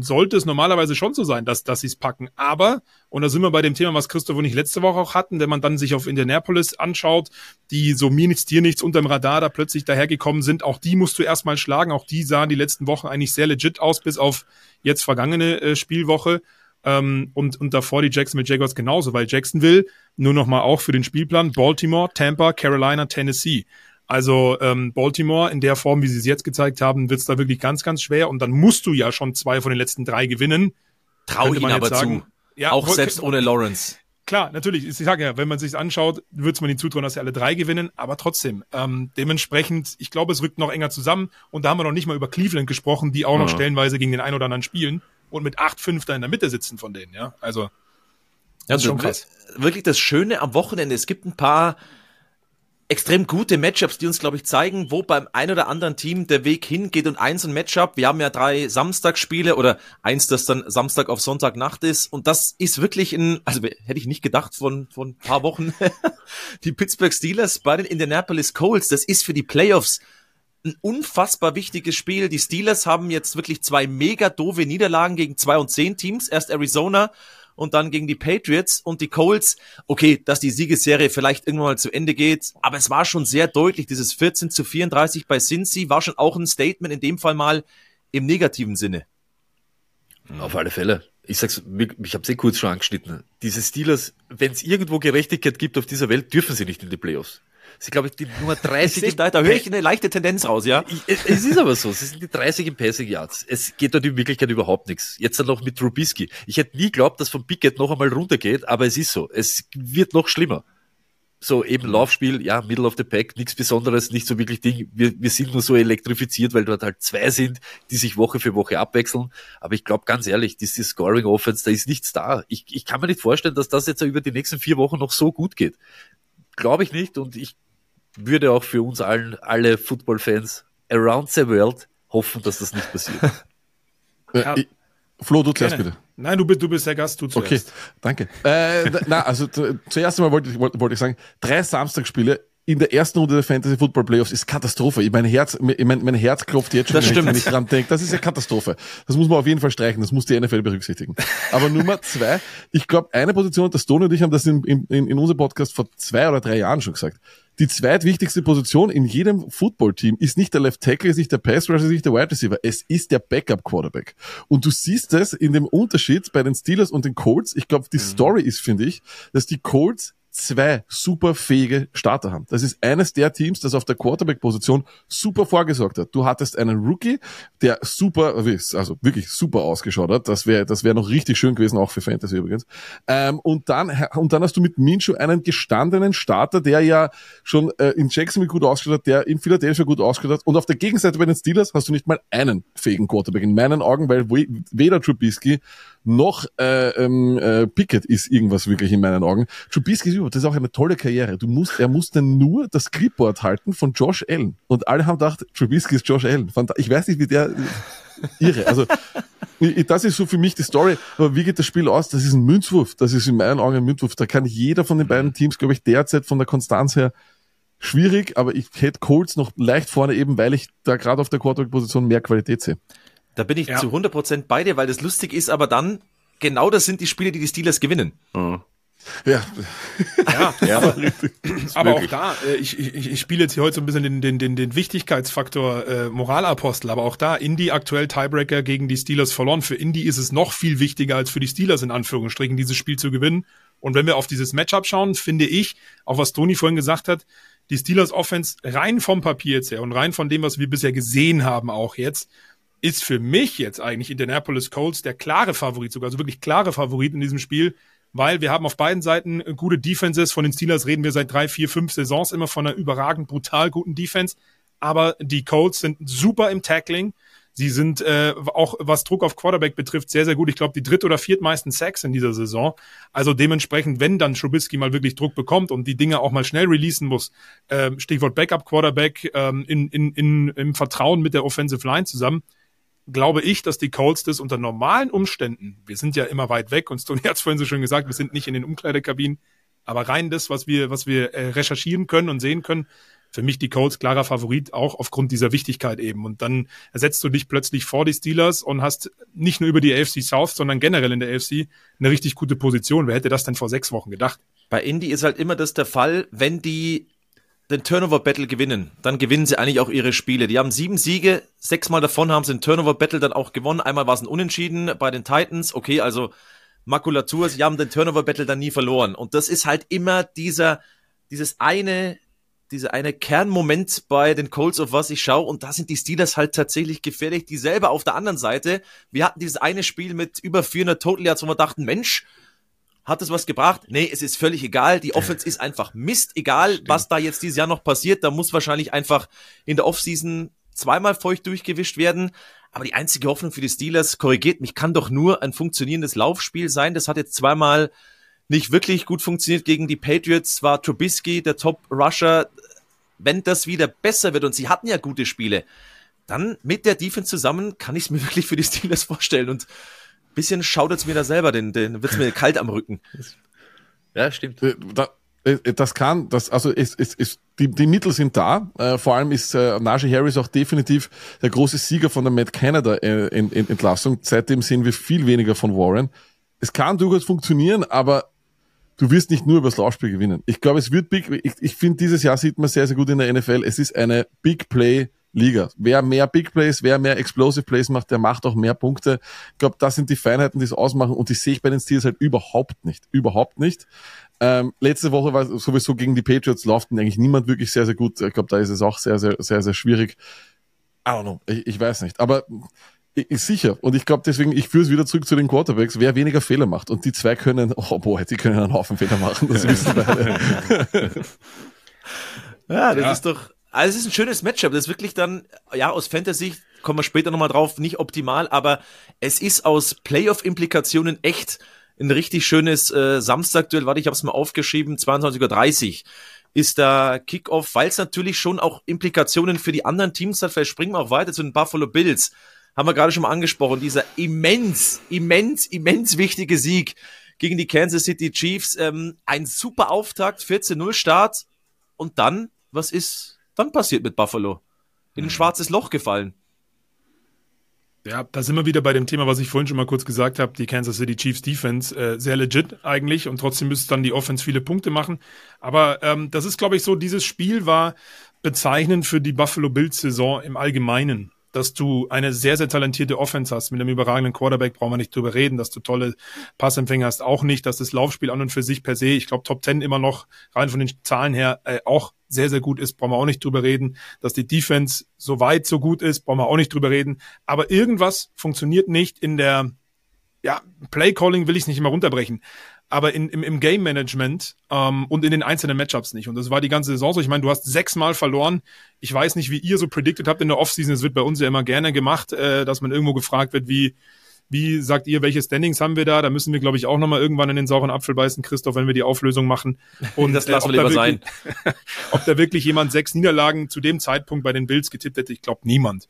sollte es normalerweise schon so sein, dass, dass sie es packen. Aber, und da sind wir bei dem Thema, was Christoph und ich letzte Woche auch hatten, wenn man dann sich auf Indianapolis anschaut, die so mir nichts, dir nichts unterm Radar da plötzlich dahergekommen sind, auch die musst du erstmal schlagen. Auch die sahen die letzten Wochen eigentlich sehr legit aus, bis auf jetzt vergangene äh, Spielwoche. Ähm, und, und davor die Jacksonville Jaguars genauso, weil Jacksonville, nur nochmal auch für den Spielplan, Baltimore, Tampa, Carolina, Tennessee. Also ähm, Baltimore in der Form, wie sie es jetzt gezeigt haben, wird es da wirklich ganz, ganz schwer. Und dann musst du ja schon zwei von den letzten drei gewinnen. Trau ihn aber sagen. zu. Ja, auch selbst ohne Lawrence. Klar, natürlich. Ich sage ja, wenn man sich anschaut, wird man ihnen zutrauen, dass sie alle drei gewinnen. Aber trotzdem, ähm, dementsprechend, ich glaube, es rückt noch enger zusammen. Und da haben wir noch nicht mal über Cleveland gesprochen, die auch noch stellenweise gegen den einen oder anderen spielen und mit acht fünf da in der Mitte sitzen von denen. Ja, also das ist schon krass. Wirklich das Schöne am Wochenende. Es gibt ein paar extrem gute Matchups, die uns, glaube ich, zeigen, wo beim ein oder anderen Team der Weg hingeht und eins ein Matchup. Wir haben ja drei Samstagsspiele oder eins, das dann Samstag auf Sonntagnacht ist. Und das ist wirklich ein, also hätte ich nicht gedacht von, von ein paar Wochen. [LAUGHS] die Pittsburgh Steelers bei den Indianapolis Colts, das ist für die Playoffs ein unfassbar wichtiges Spiel. Die Steelers haben jetzt wirklich zwei mega doofe Niederlagen gegen zwei und zehn Teams. Erst Arizona und dann gegen die Patriots und die Colts. Okay, dass die Siegesserie vielleicht irgendwann mal zu Ende geht, aber es war schon sehr deutlich, dieses 14 zu 34 bei Cincy war schon auch ein Statement in dem Fall mal im negativen Sinne. Auf alle Fälle. Ich sag's, ich habe eh kurz schon angeschnitten. Diese Steelers, wenn es irgendwo Gerechtigkeit gibt auf dieser Welt, dürfen sie nicht in die Playoffs. Sie glaube ich die Nummer 30. Ich da, da höre ich eine leichte Tendenz raus, ja. Ich, es ist aber so, sie sind die 30 im Passing Yards. Es geht dort in Wirklichkeit überhaupt nichts. Jetzt dann noch mit Trubisky. Ich hätte nie geglaubt, dass von Pickett noch einmal runtergeht, aber es ist so. Es wird noch schlimmer. So eben Laufspiel, ja, Middle of the Pack, nichts Besonderes, nicht so wirklich Ding. Wir, wir sind nur so elektrifiziert, weil dort halt zwei sind, die sich Woche für Woche abwechseln. Aber ich glaube ganz ehrlich, diese Scoring Offense, da ist nichts da. Ich, ich kann mir nicht vorstellen, dass das jetzt über die nächsten vier Wochen noch so gut geht. Glaube ich nicht und ich würde auch für uns allen, alle Football-Fans around the world hoffen, dass das nicht passiert. [LAUGHS] ja. ich, Flo, du zuerst bitte. Nein, du bist, du bist der Gast, du zuerst. Okay, danke. äh, na, also zuerst einmal wollte ich, wollte, wollte ich sagen, drei Samstagsspiele in der ersten Runde der Fantasy Football Playoffs ist Katastrophe. Mein Herz, mein, mein Herz klopft jetzt schon, das stimmt. wenn ich dran denke. Das ist ja Katastrophe. Das muss man auf jeden Fall streichen. Das muss die NFL berücksichtigen. Aber Nummer zwei, ich glaube, eine Position, das Toni und ich haben das in, in, in unserem Podcast vor zwei oder drei Jahren schon gesagt die zweitwichtigste Position in jedem Footballteam ist nicht der Left Tackle, ist nicht der Pass Rusher, ist nicht der Wide Receiver. Es ist der Backup Quarterback. Und du siehst es in dem Unterschied bei den Steelers und den Colts. Ich glaube, die mhm. Story ist, finde ich, dass die Colts zwei super fähige Starter haben. Das ist eines der Teams, das auf der Quarterback-Position super vorgesorgt hat. Du hattest einen Rookie, der super, also wirklich super ausgeschaut hat. Das wäre, das wäre noch richtig schön gewesen, auch für Fantasy übrigens. Ähm, und dann, und dann hast du mit Minshew einen gestandenen Starter, der ja schon äh, in Jacksonville gut ausgeschaut hat, der in Philadelphia gut ausgeschaut hat. Und auf der Gegenseite bei den Steelers hast du nicht mal einen fähigen Quarterback in meinen Augen, weil weder Trubisky noch äh, ähm, äh, Pickett ist irgendwas wirklich in meinen Augen. Trubisky ist über, das ist auch eine tolle Karriere. Du musst, er musste nur das Clipboard halten von Josh Allen. Und alle haben gedacht, Trubisky ist Josh Allen. Ich weiß nicht, wie der irre. Also [LAUGHS] das ist so für mich die Story. Aber wie geht das Spiel aus? Das ist ein Münzwurf. Das ist in meinen Augen ein Münzwurf. Da kann jeder von den beiden Teams, glaube ich, derzeit von der Konstanz her schwierig, aber ich hätte Colts noch leicht vorne eben, weil ich da gerade auf der Quarterback-Position mehr Qualität sehe. Da bin ich ja. zu 100% bei dir, weil das lustig ist, aber dann, genau das sind die Spiele, die die Steelers gewinnen. Mhm. Ja. ja, [LAUGHS] ja, aber, aber auch da, äh, ich, ich, ich spiele jetzt hier heute so ein bisschen den, den, den, den Wichtigkeitsfaktor äh, Moralapostel, aber auch da, Indy aktuell Tiebreaker gegen die Steelers verloren. Für Indy ist es noch viel wichtiger als für die Steelers in Anführungsstrichen, dieses Spiel zu gewinnen. Und wenn wir auf dieses Matchup schauen, finde ich, auch was Toni vorhin gesagt hat, die Steelers Offense rein vom Papier jetzt her und rein von dem, was wir bisher gesehen haben, auch jetzt, ist für mich jetzt eigentlich Indianapolis Colts der klare Favorit, sogar so wirklich klare Favorit in diesem Spiel, weil wir haben auf beiden Seiten gute Defenses. Von den Steelers reden wir seit drei, vier, fünf Saisons immer von einer überragend brutal guten Defense. Aber die Colts sind super im Tackling. Sie sind äh, auch, was Druck auf Quarterback betrifft, sehr, sehr gut. Ich glaube, die dritt- oder viertmeisten Sacks in dieser Saison. Also dementsprechend, wenn dann Trubisky mal wirklich Druck bekommt und die Dinge auch mal schnell releasen muss, äh, Stichwort Backup-Quarterback, ähm, in, in, in, im Vertrauen mit der Offensive Line zusammen, glaube ich, dass die Colts das unter normalen Umständen, wir sind ja immer weit weg und Stoney hat es vorhin so schön gesagt, wir sind nicht in den Umkleidekabinen, aber rein das, was wir, was wir äh, recherchieren können und sehen können, für mich die Colts klarer Favorit, auch aufgrund dieser Wichtigkeit eben. Und dann ersetzt du dich plötzlich vor die Steelers und hast nicht nur über die AFC South, sondern generell in der AFC eine richtig gute Position. Wer hätte das denn vor sechs Wochen gedacht? Bei Indy ist halt immer das der Fall, wenn die den Turnover-Battle gewinnen, dann gewinnen sie eigentlich auch ihre Spiele. Die haben sieben Siege, sechsmal davon haben sie den Turnover-Battle dann auch gewonnen. Einmal war es ein Unentschieden bei den Titans. Okay, also Makulatur, sie haben den Turnover-Battle dann nie verloren. Und das ist halt immer dieser, dieses eine dieser eine Kernmoment bei den Colts, auf was ich schaue. Und da sind die Steelers halt tatsächlich gefährlich. Die selber auf der anderen Seite. Wir hatten dieses eine Spiel mit über 400 Total Yards, wo wir dachten, Mensch, hat es was gebracht? Nee, es ist völlig egal. Die Offense ist einfach Mist. Egal, Stimmt. was da jetzt dieses Jahr noch passiert. Da muss wahrscheinlich einfach in der Offseason zweimal feucht durchgewischt werden. Aber die einzige Hoffnung für die Steelers, korrigiert mich, kann doch nur ein funktionierendes Laufspiel sein. Das hat jetzt zweimal nicht wirklich gut funktioniert gegen die Patriots, war Trubisky der Top-Rusher. Wenn das wieder besser wird und sie hatten ja gute Spiele, dann mit der Defense zusammen kann ich es mir [LAUGHS] wirklich für die Steelers vorstellen. Und bisschen schaudert es mir da selber, denn, denn wird es mir kalt am Rücken. Ja, stimmt. Äh, da, äh, das kann, das, also es, es, es, die, die Mittel sind da. Äh, vor allem ist äh, Najee Harris auch definitiv der große Sieger von der Matt Canada äh, Entlassung. Seitdem sehen wir viel weniger von Warren. Es kann durchaus funktionieren, aber du wirst nicht nur übers Laufspiel gewinnen. Ich glaube, es wird Big, ich, ich finde, dieses Jahr sieht man sehr, sehr gut in der NFL, es ist eine Big Play Liga. Wer mehr Big Plays, wer mehr Explosive Plays macht, der macht auch mehr Punkte. Ich glaube, das sind die Feinheiten, die es ausmachen und die sehe ich bei den Steelers halt überhaupt nicht. Überhaupt nicht. Ähm, letzte Woche war sowieso gegen die Patriots lauften eigentlich niemand wirklich sehr, sehr gut. Ich glaube, da ist es auch sehr, sehr, sehr, sehr schwierig. I don't know. Ich, ich weiß nicht. Aber ist sicher. Und ich glaube deswegen, ich führe es wieder zurück zu den Quarterbacks, wer weniger Fehler macht. Und die zwei können, oh boah, die können einen Haufen Fehler machen, das wissen beide. [LAUGHS] ja, das ja. ist doch, also es ist ein schönes Matchup. Das ist wirklich dann, ja, aus Fantasy kommen wir später nochmal drauf, nicht optimal, aber es ist aus Playoff-Implikationen echt ein richtig schönes äh, Samstagduell. Warte, ich habe es mal aufgeschrieben, 22.30 Uhr ist da Kickoff, weil es natürlich schon auch Implikationen für die anderen Teams hat. Vielleicht springen wir auch weiter zu den Buffalo Bills haben wir gerade schon mal angesprochen, dieser immens, immens, immens wichtige Sieg gegen die Kansas City Chiefs. Ähm, ein super Auftakt, 14-0 Start. Und dann, was ist dann passiert mit Buffalo? In ein mhm. schwarzes Loch gefallen. Ja, da sind wir wieder bei dem Thema, was ich vorhin schon mal kurz gesagt habe, die Kansas City Chiefs Defense, äh, sehr legit eigentlich und trotzdem müsste dann die Offense viele Punkte machen. Aber ähm, das ist, glaube ich, so, dieses Spiel war bezeichnend für die Buffalo Bills Saison im Allgemeinen dass du eine sehr, sehr talentierte Offense hast. Mit einem überragenden Quarterback brauchen wir nicht drüber reden, dass du tolle Passempfänger hast. Auch nicht, dass das Laufspiel an und für sich per se, ich glaube, Top 10 immer noch rein von den Zahlen her äh, auch sehr, sehr gut ist, brauchen wir auch nicht drüber reden. Dass die Defense so weit, so gut ist, brauchen wir auch nicht drüber reden. Aber irgendwas funktioniert nicht in der, ja, Play Calling will ich nicht immer runterbrechen aber in, im, im Game Management ähm, und in den einzelnen Matchups nicht. Und das war die ganze Saison so. Ich meine, du hast sechsmal verloren. Ich weiß nicht, wie ihr so predicted habt in der Offseason. Es wird bei uns ja immer gerne gemacht, äh, dass man irgendwo gefragt wird, wie wie sagt ihr, welche Standings haben wir da? Da müssen wir, glaube ich, auch nochmal irgendwann in den sauren Apfel beißen, Christoph, wenn wir die Auflösung machen. [LAUGHS] Und das lassen äh, wir lieber wirklich, sein. [LAUGHS] ob da wirklich jemand sechs Niederlagen zu dem Zeitpunkt bei den Bills getippt hätte, ich glaube niemand.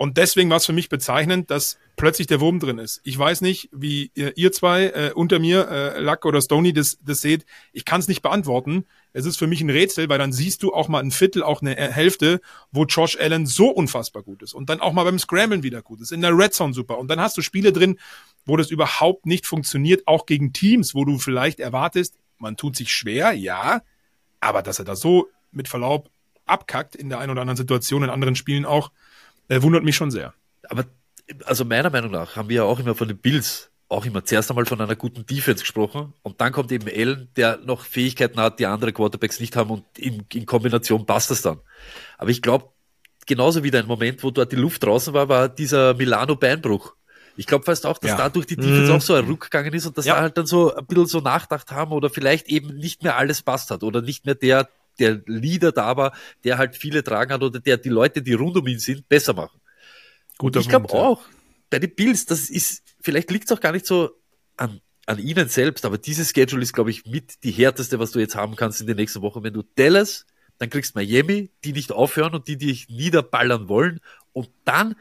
Und deswegen war es für mich bezeichnend, dass plötzlich der Wurm drin ist. Ich weiß nicht, wie ihr, zwei äh, unter mir, äh, Luck oder Stony, das, das seht. Ich kann es nicht beantworten. Es ist für mich ein Rätsel, weil dann siehst du auch mal ein Viertel, auch eine Hälfte, wo Josh Allen so unfassbar gut ist. Und dann auch mal beim Scramblen wieder gut ist. In der Red Zone super. Und dann hast du Spiele drin, wo das überhaupt nicht funktioniert, auch gegen Teams, wo du vielleicht erwartest, man tut sich schwer, ja, aber dass er da so mit Verlaub abkackt in der einen oder anderen Situation, in anderen Spielen auch, äh, wundert mich schon sehr. Aber also meiner Meinung nach haben wir ja auch immer von den Bills auch immer zuerst einmal von einer guten Defense gesprochen und dann kommt eben Allen, der noch Fähigkeiten hat, die andere Quarterbacks nicht haben und in, in Kombination passt das dann. Aber ich glaube, genauso wie dein Moment, wo dort die Luft draußen war, war dieser Milano-Beinbruch Ich glaube fast auch, dass Ja. dadurch die Defense Mhm. auch so ein Ruck gegangen ist und dass Ja. wir halt dann so ein bisschen so nachgedacht haben oder vielleicht eben nicht mehr alles passt hat oder nicht mehr der, der Leader da war, der halt viele tragen hat oder der die Leute, die rund um ihn sind, besser machen. Guter ich glaube auch, bei den Bills, das ist, vielleicht liegt es auch gar nicht so an, an ihnen selbst, aber dieses Schedule ist, glaube ich, mit die härteste, was du jetzt haben kannst in den nächsten Wochen. Wenn du Dallas, dann kriegst Miami, die nicht aufhören und die dich niederballern wollen und dann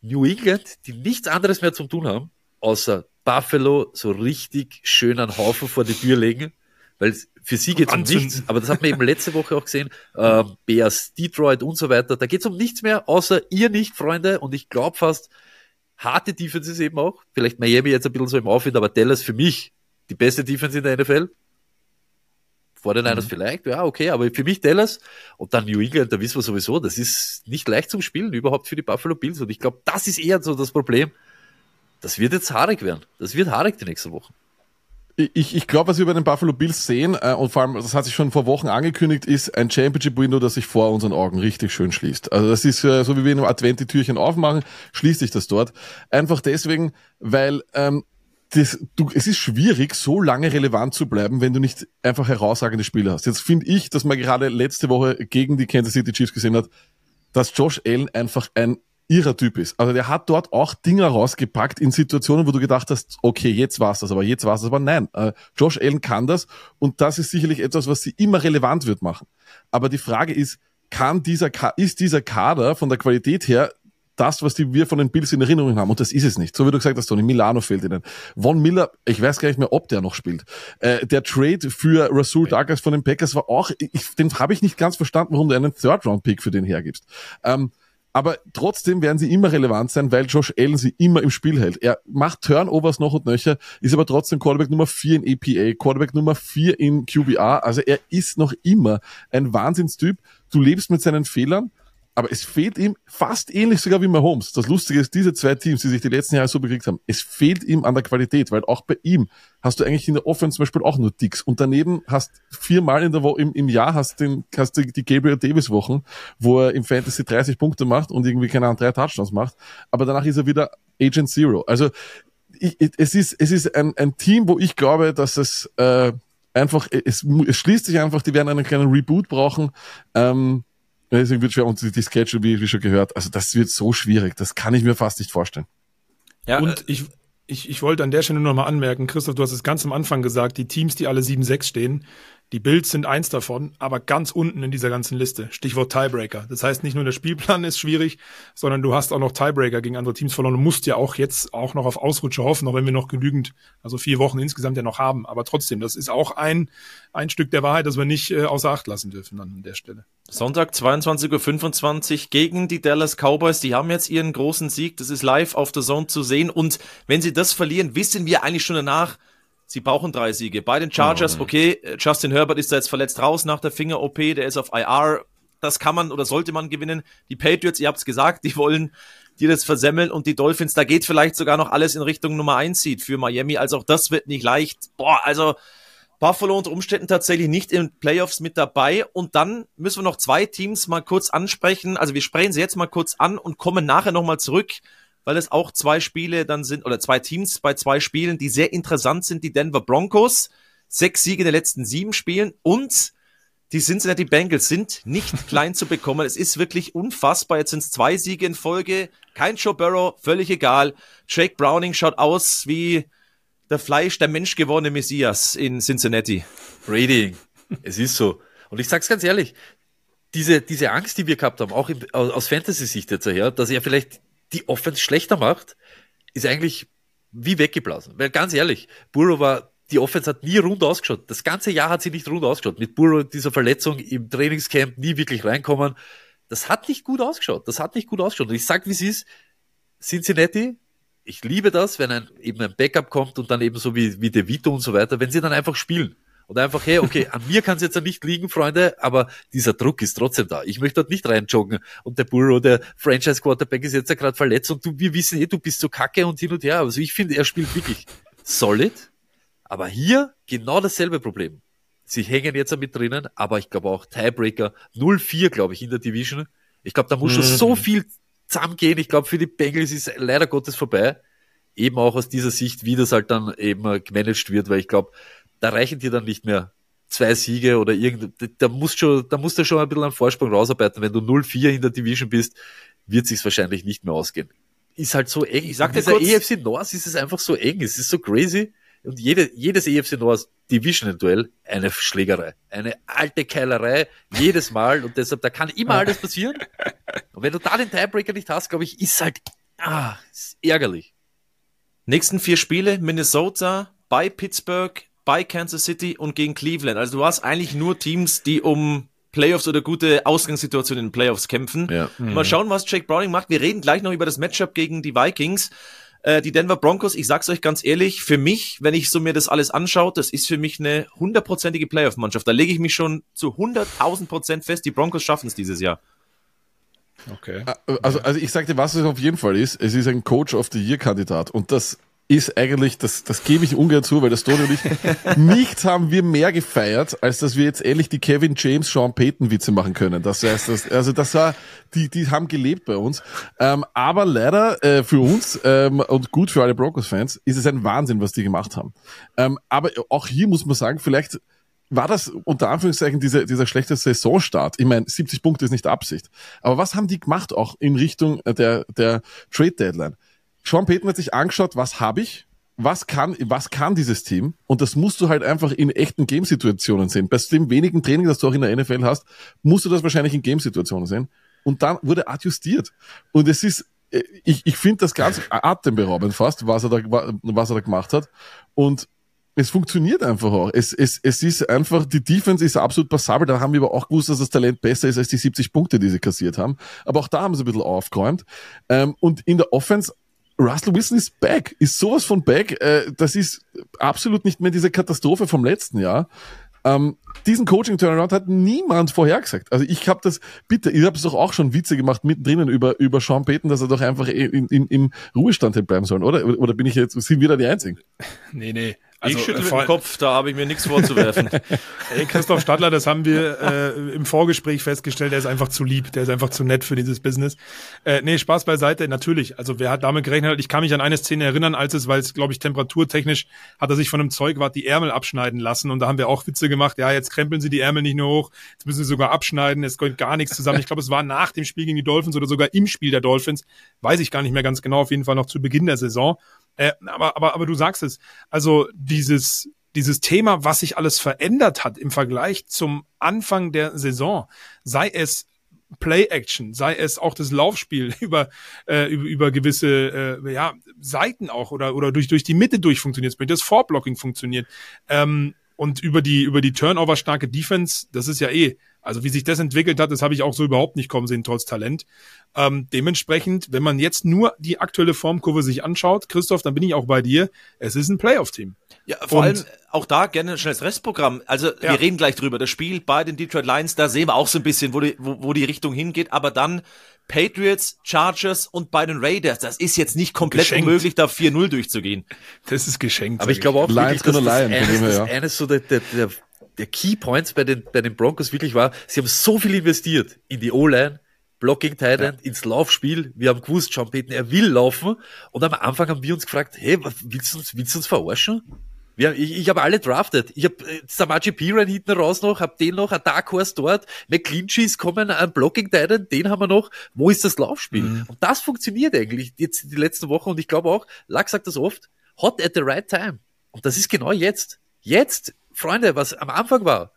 New England, die nichts anderes mehr zum tun haben, außer Buffalo so richtig schön einen Haufen vor die Tür legen, weil für sie geht es um nichts, aber das hat man eben letzte Woche auch gesehen, ähm, Bears, Detroit und so weiter, da geht es um nichts mehr, außer ihr nicht, Freunde, und ich glaube fast, harte Defenses eben auch, vielleicht Miami jetzt ein bisschen so im Aufwind, aber Dallas für mich die beste Defense in der NFL, vor den Mhm. Niners vielleicht, ja, okay, aber für mich Dallas und dann New England, da wissen wir sowieso, das ist nicht leicht zum Spielen, überhaupt für die Buffalo Bills. Und ich glaube, das ist eher so das Problem. Das wird jetzt haarig werden. Das wird haarig die nächste Woche. Ich, ich glaube, was wir bei den Buffalo Bills sehen, äh, und vor allem, das hat sich schon vor Wochen angekündigt, ist ein Championship-Window, das sich vor unseren Augen richtig schön schließt. Also das ist äh, so, wie wir in einem Advent die Türchen aufmachen, schließt sich das dort. Einfach deswegen, weil ähm, das, du, es ist schwierig, so lange relevant zu bleiben, wenn du nicht einfach herausragende Spieler hast. Jetzt finde ich, dass man gerade letzte Woche gegen die Kansas City Chiefs gesehen hat, dass Josh Allen einfach ein irrer Typ ist. Also der hat dort auch Dinger rausgepackt in Situationen, wo du gedacht hast, okay, jetzt war's das, aber jetzt war's das, aber nein. Äh, Josh Allen kann das und das ist sicherlich etwas, was sie immer relevant wird machen. Aber die Frage ist, kann dieser, ist dieser Kader von der Qualität her das, was die wir von den Bills in Erinnerung haben. Und das ist es nicht. So wie du gesagt hast, Tony, Milano fehlt ihnen. Von Miller, ich weiß gar nicht mehr, ob der noch spielt. Äh, der Trade für Rasul Douglas von den Packers war auch, ich, den habe ich nicht ganz verstanden, warum du einen Third-Round-Pick für den hergibst. Ähm, aber trotzdem werden sie immer relevant sein, weil Josh Allen sie immer im Spiel hält. Er macht Turnovers noch und nöcher, ist aber trotzdem Quarterback Nummer 4 in EPA, Quarterback Nummer 4 in QBR. Also er ist noch immer ein Wahnsinnstyp. Du lebst mit seinen Fehlern, aber es fehlt ihm fast ähnlich sogar wie Mahomes. Das Lustige ist, diese zwei Teams, die sich die letzten Jahre so bekriegt haben, es fehlt ihm an der Qualität, weil auch bei ihm hast du eigentlich in der Offense zum Beispiel auch nur Dicks und daneben hast viermal in der Woche im, im Jahr hast den hast du die Gabriel Davis Wochen, wo er im Fantasy 30 Punkte macht und irgendwie keine Ahnung drei Touchdowns macht, aber danach ist er wieder Agent Zero. Also ich, es ist es ist ein, ein Team, wo ich glaube, dass es äh, einfach es, es schließt sich einfach, die werden einen kleinen Reboot brauchen. Ähm, Deswegen wird schwer und die die Schedule, wie, wie schon gehört, also das wird so schwierig, das kann ich mir fast nicht vorstellen. Ja, äh, Und ich, ich, ich wollte an der Stelle nur noch mal anmerken, Christoph, du hast es ganz am Anfang gesagt, die Teams, die alle 7-6 stehen, die Bills sind eins davon, aber ganz unten in dieser ganzen Liste. Stichwort Tiebreaker. Das heißt, nicht nur der Spielplan ist schwierig, sondern du hast auch noch Tiebreaker gegen andere Teams verloren. Du musst ja auch jetzt auch noch auf Ausrutsche hoffen, auch wenn wir noch genügend, also vier Wochen insgesamt ja noch haben. Aber trotzdem, das ist auch ein, ein Stück der Wahrheit, das wir nicht äh, außer Acht lassen dürfen an der Stelle. Sonntag 22.25 Uhr gegen die Dallas Cowboys. Die haben jetzt ihren großen Sieg. Das ist live auf der Zone zu sehen. Und wenn sie das verlieren, wissen wir eigentlich schon danach, sie brauchen drei Siege. Bei den Chargers, okay, äh, Justin Herbert ist da jetzt verletzt raus nach der Finger-OP, der ist auf IR. Das kann man oder sollte man gewinnen. Die Patriots, ihr habt's gesagt, die wollen die das versemmeln und die Dolphins, da geht vielleicht sogar noch alles in Richtung Nummer 1 Seed für Miami. Also auch das wird nicht leicht. Boah, also Buffalo unter Umständen tatsächlich nicht in Playoffs mit dabei. Und dann müssen wir noch zwei Teams mal kurz ansprechen. Also wir sprechen sie jetzt mal kurz an und kommen nachher nochmal zurück, weil es auch zwei Spiele dann sind, oder zwei Teams bei zwei Spielen, die sehr interessant sind. Die Denver Broncos, sechs Siege in den letzten sieben Spielen und die Cincinnati Bengals sind nicht [LAUGHS] klein zu bekommen. Es ist wirklich unfassbar. Jetzt sind es zwei Siege in Folge. Kein Joe Burrow, völlig egal. Jake Browning schaut aus wie der Fleisch, der Mensch gewordene Messias in Cincinnati. Rating. es ist so. Und ich sag's ganz ehrlich, diese, diese Angst, die wir gehabt haben, auch im, aus aus Fantasy-Sicht jetzt her, dass er vielleicht die Offense schlechter macht, ist eigentlich wie weggeblasen. Weil ganz ehrlich, Burrow war, die Offense hat nie rund ausgeschaut. Das ganze Jahr hat sie nicht rund ausgeschaut. Mit Burrow dieser Verletzung im Trainingscamp nie wirklich reinkommen. Das hat nicht gut ausgeschaut. Das hat nicht gut ausgeschaut. Und ich sag, wie es ist. Cincinnati, ich liebe das, wenn ein, eben ein Backup kommt und dann eben so wie, wie De Vito und so weiter, wenn sie dann einfach spielen. Und einfach, hey, okay, an mir kann es jetzt ja nicht liegen, Freunde, aber dieser Druck ist trotzdem da. Ich möchte dort nicht reinjoggen. Und der Burrow, der Franchise Quarterback ist jetzt ja gerade verletzt und du, wir wissen eh, du bist so kacke und hin und her. Also ich finde, er spielt wirklich solid. Aber hier genau dasselbe Problem. Sie hängen jetzt mit drinnen, aber ich glaube auch Tiebreaker 0-4, glaube ich, in der Division. Ich glaube, da muss schon so viel zusammengehen. Ich glaube, für die Bengals ist leider Gottes vorbei. eben auch aus dieser Sicht, wie das halt dann eben äh, gemanagt wird, weil ich glaube, da reichen dir dann nicht mehr zwei Siege oder irgend, da musst schon, da musst du schon ein bisschen einen Vorsprung rausarbeiten. Wenn du 0-4 in der Division bist, wird sich's wahrscheinlich nicht mehr ausgehen. Ist halt so eng. Ich sag dir kurz- EFC North ist es einfach so eng. Es ist so crazy. Und jede, jedes EFC North Division Duell eine Schlägerei. Eine alte Keilerei. Jedes Mal. Und deshalb, da kann immer alles passieren. [LAUGHS] Und wenn du da den Tiebreaker nicht hast, glaube ich, ist halt, ah, ist ärgerlich. Nächsten vier Spiele, Minnesota, bei Pittsburgh, bei Kansas City und gegen Cleveland. Also du hast eigentlich nur Teams, die um Playoffs oder gute Ausgangssituationen in den Playoffs kämpfen. Ja. Mal schauen, was Jake Browning macht. Wir reden gleich noch über das Matchup gegen die Vikings. Äh, die Denver Broncos, ich sag's euch ganz ehrlich, für mich, wenn ich so mir das alles anschaue, das ist für mich eine hundertprozentige Playoff-Mannschaft. Da lege ich mich schon zu hunderttausend Prozent fest, die Broncos schaffen es dieses Jahr. Okay. Also, also ich sagte, was es auf jeden Fall ist, es ist ein Coach of the Year Kandidat und das ist eigentlich, das, das gebe ich ungern zu, weil das Toni und ich, [LAUGHS] nichts haben wir mehr gefeiert, als dass wir jetzt endlich die Kevin James, Sean Payton Witze machen können. Das heißt, das, also das war, die, die haben gelebt bei uns. Ähm, aber leider äh, für uns ähm, und gut für alle Broncos-Fans ist es ein Wahnsinn, was die gemacht haben. Ähm, aber auch hier muss man sagen, vielleicht war das unter Anführungszeichen dieser, dieser schlechte Saisonstart. Ich meine, 70 Punkte ist nicht Absicht. Aber was haben die gemacht auch in Richtung der, der Trade Deadline? Sean Payton hat sich angeschaut, was habe ich? Was kann, was kann dieses Team? Und das musst du halt einfach in echten Game-Situationen sehen. Bei dem wenigen Training, das du auch in der NFL hast, musst du das wahrscheinlich in Game-Situationen sehen. Und dann wurde adjustiert. Und es ist, äh, ich, ich finde das ganz atemberaubend fast, was er da, was er da gemacht hat. Und es funktioniert einfach auch. Es, es, es ist einfach, die Defense ist absolut passabel. Da haben wir aber auch gewusst, dass das Talent besser ist als die 70 Punkte, die sie kassiert haben. Aber auch da haben sie ein bisschen aufgeräumt. Ähm, und in der Offense, Russell Wilson ist back, ist sowas von back. Äh, das ist absolut nicht mehr diese Katastrophe vom letzten Jahr. Ähm, diesen Coaching-Turnaround hat niemand vorhergesagt. Also ich habe das, bitte, ihr habt es doch auch schon Witze gemacht mittendrin über, über Sean Payton, dass er doch einfach in, in, im Ruhestand hätte bleiben sollen, oder? Oder bin ich jetzt, sind wir da die Einzigen? Nee, nee. Ich schüttel äh, mit vor- dem Kopf, da habe ich mir nichts vorzuwerfen. [LAUGHS] Ey, Christoph Stadler, das haben wir äh, im Vorgespräch festgestellt, der ist einfach zu lieb, der ist einfach zu nett für dieses Business. Äh, nee, Spaß beiseite, natürlich. Also wer hat damit gerechnet? Ich kann mich an eine Szene erinnern, als es, weil es, glaube ich, temperaturtechnisch hat er sich von einem Zeugwart die Ärmel abschneiden lassen und da haben wir auch Witze gemacht, ja, jetzt krempeln sie die Ärmel nicht nur hoch, jetzt müssen sie sogar abschneiden, es kommt gar nichts zusammen. Ich glaube, es war nach dem Spiel gegen die Dolphins oder sogar im Spiel der Dolphins, weiß ich gar nicht mehr ganz genau, auf jeden Fall noch zu Beginn der Saison. Äh, aber, aber, aber du sagst es, also dieses, dieses Thema, was sich alles verändert hat im Vergleich zum Anfang der Saison, sei es Play-Action, sei es auch das Laufspiel [LAUGHS] über, äh, über, über gewisse äh, ja, Seiten auch oder, oder durch, durch die Mitte durch funktioniert, das Vorblocking funktioniert. Ähm, und über die, über die Turnover-starke Defense, das ist ja eh, also wie sich das entwickelt hat, das habe ich auch so überhaupt nicht kommen sehen, trotz Talent. Ähm, dementsprechend, wenn man jetzt nur die aktuelle Formkurve sich anschaut, Christoph, dann bin ich auch bei dir, es ist ein Playoff-Team. Ja, vor Und- allem auch da gerne ein schnelles Restprogramm. Also Ja. wir reden gleich drüber. Das Spiel bei den Detroit Lions, da sehen wir auch so ein bisschen, wo die, wo, wo die Richtung hingeht. Aber dann Patriots, Chargers und bei den Raiders. Das ist jetzt nicht komplett Geschenkt. unmöglich, da 4-0 durchzugehen. Das ist geschenkt. Aber ich glaube auch Lions wirklich, dass gonna das her, das ja. eines so der, der, der, der Key Points bei den, bei den Broncos wirklich war, sie haben so viel investiert in die O-Line, Blocking Tight End, ins Laufspiel. Wir haben gewusst, Sean Payton, er will laufen. Und am Anfang haben wir uns gefragt, hey, was, willst du uns, willst du uns verarschen? Wir, haben- ich, ich habe alle drafted. Ich habe äh, Samaji Piran hinten raus noch, hab den noch, ein Dark Horse dort, McClinchy ist kommen, ein Blocking Titan, den haben wir noch. Wo ist das Laufspiel? Mhm. Und das funktioniert eigentlich jetzt die letzten Wochen und ich glaube auch, Lack sagt das oft, hot at the right time. Und das ist genau jetzt. Jetzt, Freunde, was am Anfang war.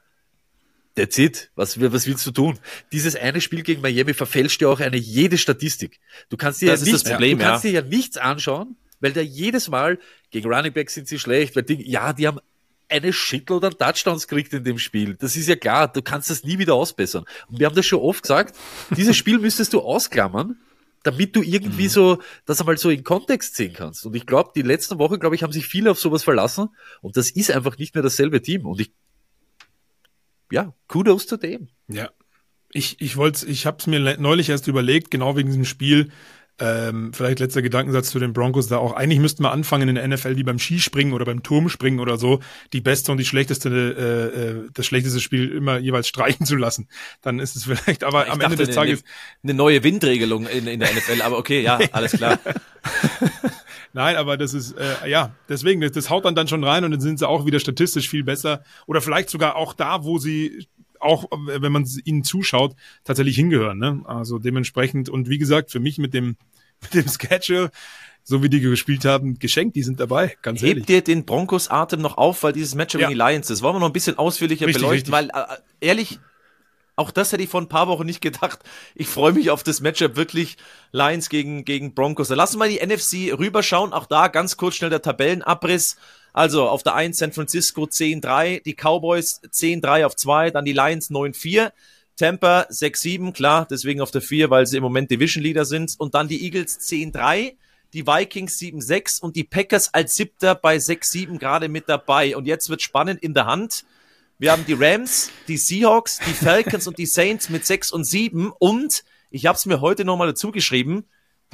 That's it. Was, was willst du tun? Dieses eine Spiel gegen Miami verfälscht ja auch eine jede Statistik. Du kannst dir Das ja nichts, Problem, du kannst ja. dir ja nichts anschauen, weil da jedes Mal gegen Running Backs sind sie schlecht, weil die, ja, die haben eine Shitload an Touchdowns gekriegt in dem Spiel. Das ist ja klar, du kannst das nie wieder ausbessern. Und wir haben das schon oft gesagt, dieses Spiel müsstest du ausklammern, damit du Mhm. irgendwie so das einmal so in Kontext sehen kannst. Und ich glaube, die letzten Wochen, glaube ich, haben sich viele auf sowas verlassen und das ist einfach nicht mehr dasselbe Team. Und ich, ja, Kudos zu dem. Ja. Ich, ich wollte, ich habe es mir neulich erst überlegt, genau wegen diesem Spiel. Ähm, vielleicht letzter Gedankensatz zu den Broncos da auch. Eigentlich müssten wir anfangen in der NFL wie beim Skispringen oder beim Turmspringen oder so, die beste und die schlechteste, äh, äh, das schlechteste Spiel immer jeweils streichen zu lassen. Dann ist es vielleicht, aber Ich am Ende des eine, Tages, eine neue Windregelung in, in der NFL, aber okay, ja, [LAUGHS] alles klar. [LAUGHS] Nein, aber das ist, äh, ja, deswegen, das, das haut dann dann schon rein und dann sind sie auch wieder statistisch viel besser. Oder vielleicht sogar auch da, wo sie auch, wenn man ihnen zuschaut, tatsächlich hingehören. Ne? Also dementsprechend, und wie gesagt, für mich mit dem, [LAUGHS] mit dem Schedule, so wie die gespielt haben, geschenkt, die sind dabei, ganz Hebt ehrlich. dir den Broncos Atem noch auf, weil dieses Matchup Ja. gegen die Lions, das wollen wir noch ein bisschen ausführlicher Richtig, beleuchten, richtig. weil äh, ehrlich, auch das hätte ich vor ein paar Wochen nicht gedacht. Ich freue mich auf das Matchup wirklich Lions gegen, gegen Broncos. Dann lassen wir die NFC rüberschauen. Auch da ganz kurz schnell der Tabellenabriss. Also auf der 1 San Francisco 10-3, die Cowboys 10-3 auf 2, dann die Lions 9-4. Tampa 6-7, klar, deswegen auf der 4, weil sie im Moment Division Leader sind. Und dann die Eagles 10-3, die Vikings 7-6 und die Packers als Siebter bei 6-7 gerade mit dabei. Und jetzt wird spannend in der Hand. Wir haben die Rams, die Seahawks, die Falcons und die Saints mit 6 und 7. Und ich habe es mir heute nochmal dazu geschrieben,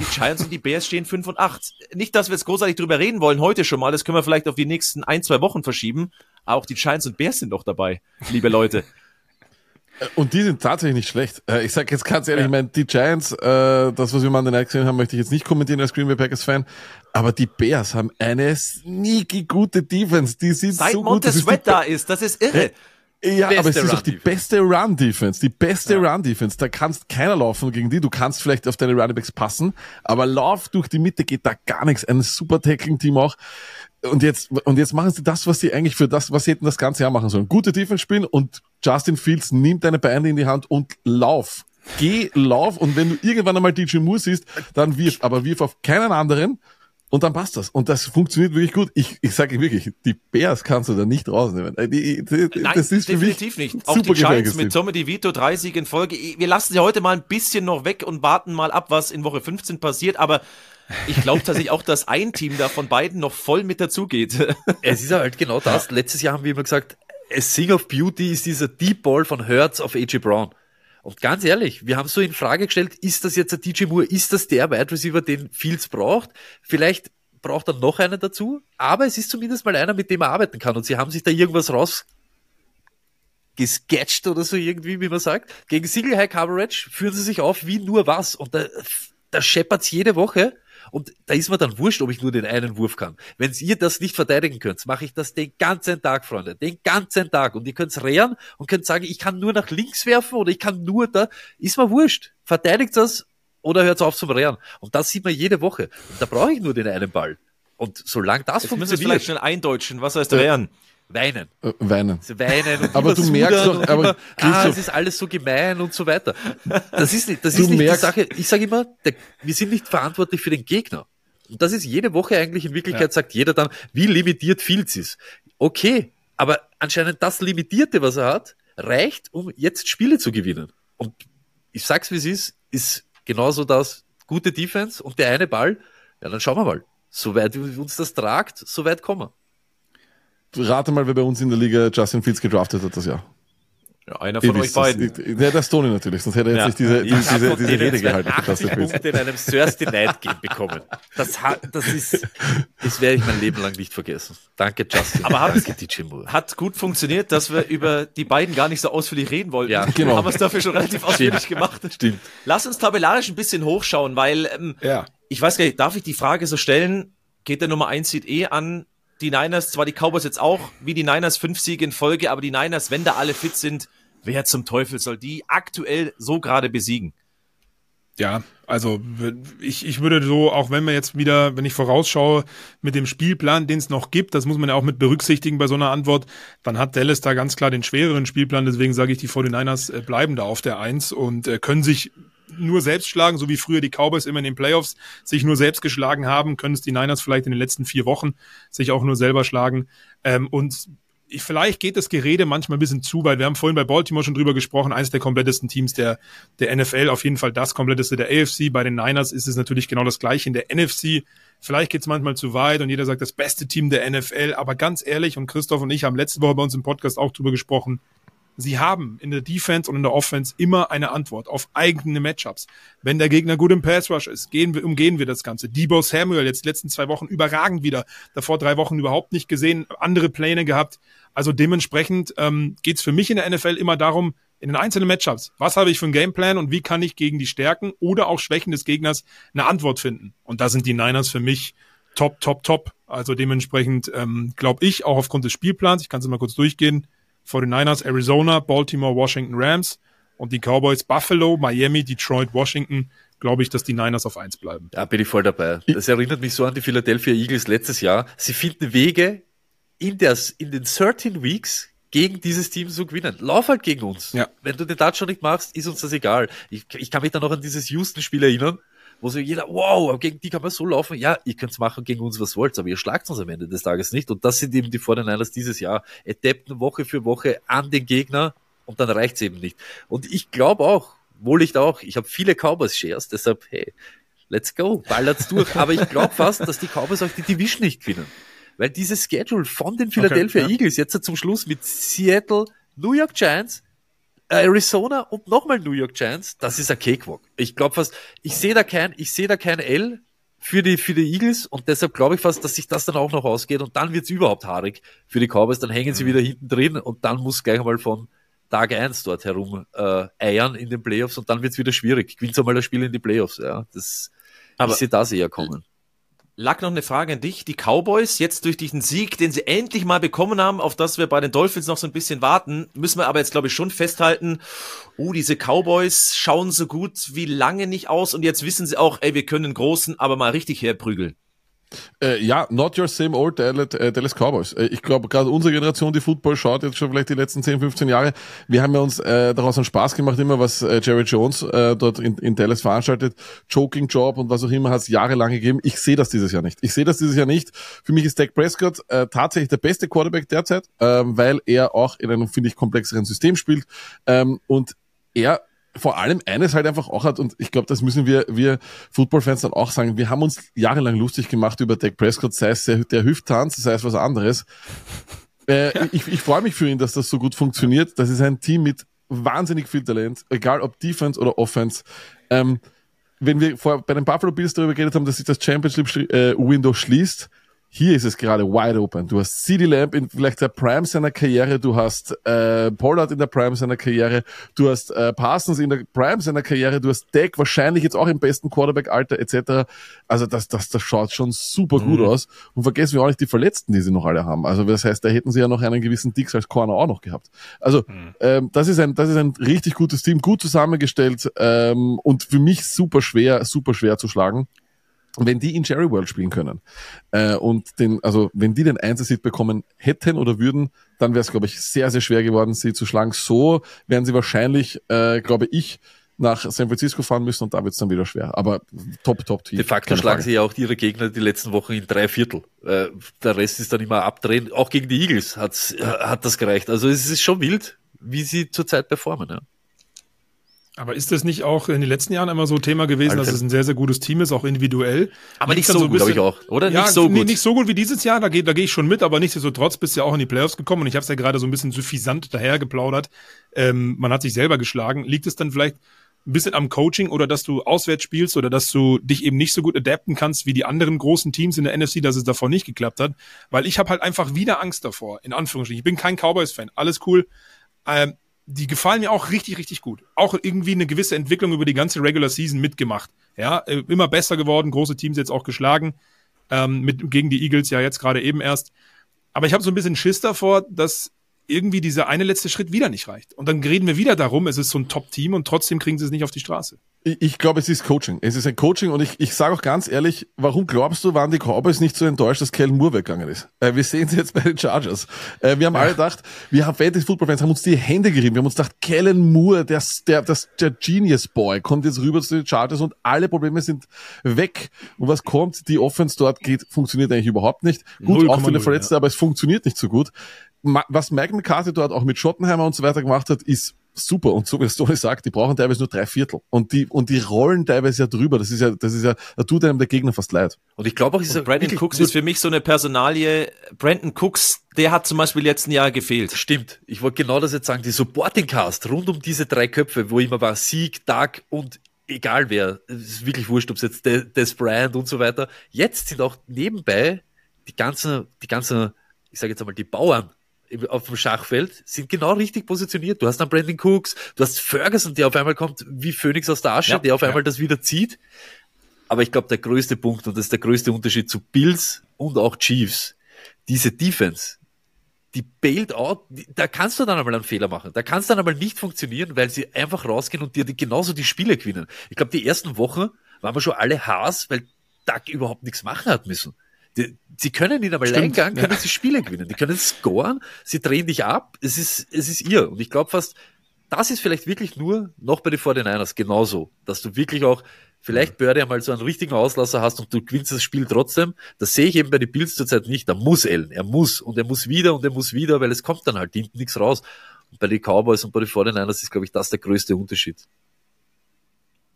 die Giants und die Bears stehen 5 und 8. Nicht, dass wir jetzt großartig drüber reden wollen, heute schon mal. Das können wir vielleicht auf die nächsten ein, zwei Wochen verschieben. Aber auch die Giants und Bears sind noch dabei, liebe Leute. [LAUGHS] Und die sind tatsächlich nicht schlecht. Äh, Ich sag jetzt ganz ehrlich, ich meine, die Giants, äh, das, was wir mal an den Night gesehen haben, möchte ich jetzt nicht kommentieren als Green Bay Packers Fan. Aber die Bears haben eine sneaky gute Defense. Die sind Seit so gut. Das Montez ist die Sweat da ist, das ist irre. Ja, Beste aber es ist doch die beste Run-Defense. Die beste Run-Defense. Da kannst keiner laufen gegen die. Du kannst vielleicht auf deine Runningbacks passen, aber Lauf durch die Mitte geht da gar nichts. Ein super Tackling-Team auch. Und jetzt, und jetzt machen sie das, was sie eigentlich für das, was sie hätten das ganze Jahr machen sollen. Gute Defense spielen und Justin Fields nimmt deine Beine in die Hand und lauf. Geh, lauf und wenn du irgendwann einmal DJ Moore siehst, dann wirf, aber wirf auf keinen anderen und dann passt das. Und das funktioniert wirklich gut. Ich, ich sage wirklich, die Bears kannst du da nicht rausnehmen. Äh, Die, die, Nein, das ist für mich definitiv nicht. Auch super die Giants mit. Tommy DeVito, 30 in Folge. Wir lassen sie heute mal ein bisschen noch weg und warten mal ab, was in Woche 15 passiert. Aber ich glaube tatsächlich auch, dass ein Team da von beiden noch voll mit dazugeht. [LAUGHS] Es ist ja halt genau das. Letztes Jahr haben wir immer gesagt, a Sing of Beauty ist dieser Deep Ball von Hurts auf AJ Brown. Und ganz ehrlich, wir haben so in Frage gestellt, ist das jetzt der DJ Moore, ist das der Wide Receiver, den Fields braucht? Vielleicht braucht er noch einen dazu, aber es ist zumindest mal einer, mit dem er arbeiten kann. Und sie haben sich da irgendwas raus gesketcht oder so irgendwie, wie man sagt. Gegen Single High Coverage führen sie sich auf wie nur was. Und da, da scheppert's jede Woche. Und da ist mir dann wurscht, ob ich nur den einen Wurf kann. Wenn ihr das nicht verteidigen könnt, mache ich das den ganzen Tag, Freunde. Den ganzen Tag. Und ihr könnt's rehren und könnt sagen, ich kann nur nach links werfen oder ich kann nur da. Ist mir wurscht. Verteidigt das oder hört's auf zum Rehren. Und das sieht man jede Woche. Und da brauche ich nur den einen Ball. Und solange das Jetzt müssen wir vielleicht funktioniert, schnell eindeutschen. Was heißt Rehren? Weinen. Äh, Weinen. Sie weinen und Aber du merkst doch- aber immer, ah, es ist alles so gemein und so weiter. Das ist nicht, das Du ist nicht merkst- die Sache. Ich sage immer, der, wir sind nicht verantwortlich für den Gegner. Und das ist jede Woche eigentlich in Wirklichkeit, sagt jeder dann, wie limitiert Fields ist. Okay, aber anscheinend das Limitierte, was er hat, reicht, um jetzt Spiele zu gewinnen. Und ich sag's wie es ist, ist genauso das gute Defense und der eine Ball, ja, dann schauen wir mal. Soweit uns das tragt, so weit kommen wir. Rate mal, wer bei uns in der Liga Justin Fields gedraftet hat das Jahr. Ja, einer von euch wisst das. beiden. Ja, der Stoney natürlich, sonst hätte er jetzt Ja. nicht diese, Ja, diese, diese, Rede gehalten. für 80 Justin Fields. Punkte in einem Thursday Night Game bekommen. Das, hat, das ist, das werde ich mein Leben lang nicht vergessen. Danke, Justin. Aber haben Danke, DJ Moore. Hat gut funktioniert, dass wir über die beiden gar nicht so ausführlich reden wollten. Ja, genau. Haben wir es dafür schon relativ ausführlich gemacht. Stimmt. Lass uns tabellarisch ein bisschen hochschauen, weil ähm, Ja. ich weiß gar nicht, darf ich die Frage so stellen? Geht der Nummer 1 Seed eh an? Die Niners, zwar die Cowboys jetzt auch, wie die Niners fünf Siege in Folge, aber die Niners, wenn da alle fit sind, wer zum Teufel soll die aktuell so gerade besiegen? Ja, also ich, ich würde so, auch wenn wir jetzt wieder, wenn ich vorausschaue, mit dem Spielplan, den es noch gibt, das muss man ja auch mit berücksichtigen bei so einer Antwort, dann hat Dallas da ganz klar den schwereren Spielplan, deswegen sage ich, die 49ers äh, bleiben da auf der Eins und äh, können sich nur selbst schlagen, so wie früher die Cowboys immer in den Playoffs sich nur selbst geschlagen haben, können es die Niners vielleicht in den letzten vier Wochen sich auch nur selber schlagen. Ähm, und ich, vielleicht geht das Gerede manchmal ein bisschen zu weit. Wir haben vorhin bei Baltimore schon drüber gesprochen, eines der komplettesten Teams der, der NFL, auf jeden Fall das kompletteste der AFC. Bei den Niners ist es natürlich genau das gleiche in der NFC. Vielleicht geht es manchmal zu weit und jeder sagt, das beste Team der NFL. Aber ganz ehrlich, und Christoph und ich haben letzte Woche bei uns im Podcast auch drüber gesprochen, sie haben in der Defense und in der Offense immer eine Antwort auf eigene Matchups. Wenn der Gegner gut im Pass Rush ist, gehen wir, umgehen wir das Ganze. Debo Samuel jetzt die letzten zwei Wochen überragend wieder. Davor drei Wochen überhaupt nicht gesehen, andere Pläne gehabt. Also dementsprechend ähm, geht es für mich in der NFL immer darum, in den einzelnen Matchups, was habe ich für einen Gameplan und wie kann ich gegen die Stärken oder auch Schwächen des Gegners eine Antwort finden. Und da sind die Niners für mich top, top, top. Also dementsprechend ähm, glaube ich, auch aufgrund des Spielplans, ich kann es mal kurz durchgehen, 49ers, Arizona, Baltimore, Washington, Rams und die Cowboys, Buffalo, Miami, Detroit, Washington, glaube ich, dass die Niners auf eins bleiben. Ja, bin ich voll dabei. Das erinnert mich so an die Philadelphia Eagles letztes Jahr. Sie finden Wege in, der, in den 13 Weeks gegen dieses Team zu gewinnen. Lauf halt gegen uns. Ja. Wenn du den Touchdown nicht machst, ist uns das egal. Ich, ich kann mich da noch an dieses Houston-Spiel erinnern, wo so jeder, wow, gegen die kann man so laufen. Ja, ihr könnt's machen gegen uns, was wollt, aber ihr schlagt uns am Ende des Tages nicht. Und das sind eben die 49ers dieses Jahr. Adapten Woche für Woche an den Gegner und dann reicht's eben nicht. Und ich glaube auch, Wohllicht auch, ich habe viele Cowboys-Shares, deshalb, hey, let's go, ballert's durch. aber ich glaube fast, dass die Cowboys auch die Division nicht gewinnen. Weil dieses Schedule von den Philadelphia Okay, ja. Eagles jetzt zum Schluss mit Seattle, New York Giants, Arizona und nochmal New York Giants, das ist ein Cakewalk. Ich glaube fast, ich sehe da kein, ich sehe da kein L für die, für die Eagles und deshalb glaube ich fast, dass sich das dann auch noch ausgeht und dann wird's überhaupt haarig für die Cowboys, dann hängen sie wieder hinten drin und dann muss gleich mal von Tag eins dort herum äh, eiern in den Playoffs und dann wird's wieder schwierig. Gewinnt einmal das Spiel in die Playoffs, ja. Das, Aber- ich sehe das eher kommen. Lack noch eine Frage an dich. Die Cowboys, jetzt durch diesen Sieg, den sie endlich mal bekommen haben, auf das wir bei den Dolphins noch so ein bisschen warten, müssen wir aber jetzt, glaube ich, schon festhalten, oh, diese Cowboys schauen so gut wie lange nicht aus und jetzt wissen sie auch, ey, wir können den Großen aber mal richtig herprügeln. Äh, ja, not your same old Dallas, äh, Cowboys. Äh, ich glaube, gerade unsere Generation, die Football schaut, jetzt schon vielleicht die letzten 10, 15 Jahre, wir haben ja uns äh, daraus einen Spaß gemacht, immer was äh, Jerry Jones äh, dort in, in Dallas veranstaltet, Choking Job und was auch immer hat es jahrelang gegeben. Ich sehe das dieses Jahr nicht. Ich sehe das dieses Jahr nicht. Für mich ist Dak Prescott äh, tatsächlich der beste Quarterback derzeit, ähm, weil er auch in einem, finde ich, komplexeren System spielt ähm, und er vor allem eines halt einfach auch hat, und ich glaube, das müssen wir, wir Football-Fans dann auch sagen, wir haben uns jahrelang lustig gemacht über Dak Prescott, sei es der, der Hüfttanz, sei es was anderes. Äh, [LAUGHS] Ich, ich freue mich für ihn, dass das so gut funktioniert. Das ist ein Team mit wahnsinnig viel Talent, egal ob Defense oder Offense. Ähm, wenn wir vor, bei den Buffalo Bills darüber geredet haben, dass sich das Championship-Window schließt, hier ist es gerade wide open. Du hast CD Lamb in vielleicht der Prime seiner Karriere, du hast äh, Pollard in der Prime seiner Karriere, du hast äh, Parsons in der Prime seiner Karriere, du hast Dak wahrscheinlich jetzt auch im besten Quarterback-Alter etc. Also das, das, das schaut schon super gut aus. Und vergessen wir auch nicht die Verletzten, die sie noch alle haben. Also das heißt, da hätten sie ja noch einen gewissen Dix als Corner auch noch gehabt. Also ähm, das ist ein, das ist ein richtig gutes Team, gut zusammengestellt ähm, und für mich super schwer, super schwer zu schlagen wenn die in Jerry World spielen können äh, und den, also wenn die den Einzelseed bekommen hätten oder würden, dann wäre es, glaube ich, sehr, sehr schwer geworden, sie zu schlagen. So werden sie wahrscheinlich, äh, glaube ich, nach San Francisco fahren müssen und da wird es dann wieder schwer. Aber top, top Team. De facto schlagen Frage. sie ja auch ihre Gegner die letzten Wochen in drei Viertel. Äh, der Rest ist dann immer abdrehen. Auch gegen die Eagles hat's, äh, hat das gereicht. Also es ist schon wild, wie sie zurzeit performen. Ja. Aber ist das nicht auch in den letzten Jahren immer so Thema gewesen, Alter. dass es ein sehr, sehr gutes Team ist, auch individuell? Aber nicht so ein gut, Glaube ich auch. Oder Ja, nicht so gut. nicht so gut wie dieses Jahr, da gehe da geh ich schon mit, aber nichtsdestotrotz bist du ja auch in die Playoffs gekommen und ich habe es ja gerade so ein bisschen suffisant dahergeplaudert. Ähm, man hat sich selber geschlagen. Liegt es dann vielleicht ein bisschen am Coaching oder dass du auswärts spielst oder dass du dich eben nicht so gut adapten kannst wie die anderen großen Teams in der NFC, dass es davor nicht geklappt hat? Weil ich habe halt einfach wieder Angst davor, in Anführungsstrichen. Ich bin kein Cowboys-Fan, alles cool. Ähm, die gefallen mir auch richtig, richtig gut. Auch irgendwie eine gewisse Entwicklung über die ganze Regular Season mitgemacht. Ja, äh, immer besser geworden, große Teams jetzt auch geschlagen ähm, mit, gegen die Eagles ja jetzt gerade eben erst. Aber ich habe so ein bisschen Schiss davor, dass irgendwie dieser eine letzte Schritt wieder nicht reicht. Und dann reden wir wieder darum, es ist so ein Top-Team und trotzdem kriegen sie es nicht auf die Straße. Ich, ich glaube, es ist Coaching. Es ist ein Coaching und ich, ich sage auch ganz ehrlich, warum glaubst du, waren die Cowboys nicht so enttäuscht, dass Kellen Moore weggegangen ist? Äh, wir sehen es jetzt bei den Chargers. Äh, wir haben alle gedacht, wir haben Fantasy Football Fans haben uns die Hände gerieben. Wir haben uns gedacht, Kellen Moore, der, der, das, der Genius Boy, kommt jetzt rüber zu den Chargers und alle Probleme sind weg. Und was kommt? Die Offense dort geht, funktioniert eigentlich überhaupt nicht. Gut, auch 0,0, viele Verletzte, aber es funktioniert nicht so gut. Was Mike McCarthy dort auch mit Schottenheimer und so weiter gemacht hat, ist super. Und so wie es Tony sagt, die brauchen teilweise nur drei Viertel. Und die, und die rollen teilweise ja drüber. Das ist ja, das ist ja, da tut einem der Gegner fast leid. Und ich glaube auch, ist er Brandon wirklich Cooks ist für mich so eine Personalie. Brandon Cooks, der hat zum Beispiel letzten Jahr gefehlt. Stimmt. Ich wollte genau das jetzt sagen. Die Supporting Cast rund um diese drei Köpfe, wo immer war Sieg, Doug und egal wer, es ist wirklich wurscht, ob es jetzt De- Des Bryant und so weiter. Jetzt sind auch nebenbei die ganzen, die ganzen, ich sage jetzt einmal, die Bauern auf dem Schachfeld sind genau richtig positioniert. Du hast dann Brandon Cooks, du hast Ferguson, der auf einmal kommt wie Phoenix aus der Asche, Ja, der auf ja. einmal das wieder zieht. Aber ich glaube, der größte Punkt und das ist der größte Unterschied zu Bills und auch Chiefs, diese Defense, die bailed out, da kannst du dann einmal einen Fehler machen. Da kannst du dann einmal nicht funktionieren, weil sie einfach rausgehen und dir die, genauso die Spiele gewinnen. Ich glaube, die ersten Wochen waren wir schon alle Haas, weil Duck überhaupt nichts machen hat müssen. Die, sie können in einem Alleingang, können ja. sie Spiele gewinnen. Die können scoren, sie drehen dich ab. Es ist, es ist ihr. Und ich glaube fast, das ist vielleicht wirklich nur noch bei den 49ers genauso, dass du wirklich auch vielleicht Birdie einmal so einen richtigen Auslasser hast und du gewinnst das Spiel trotzdem. Das sehe ich eben bei den Bills zurzeit nicht. Da muss Allen. Er muss und er muss wieder und er muss wieder, weil es kommt dann halt hinten nichts raus. Und bei den Cowboys und bei den 49ers ist, glaube ich, das der größte Unterschied.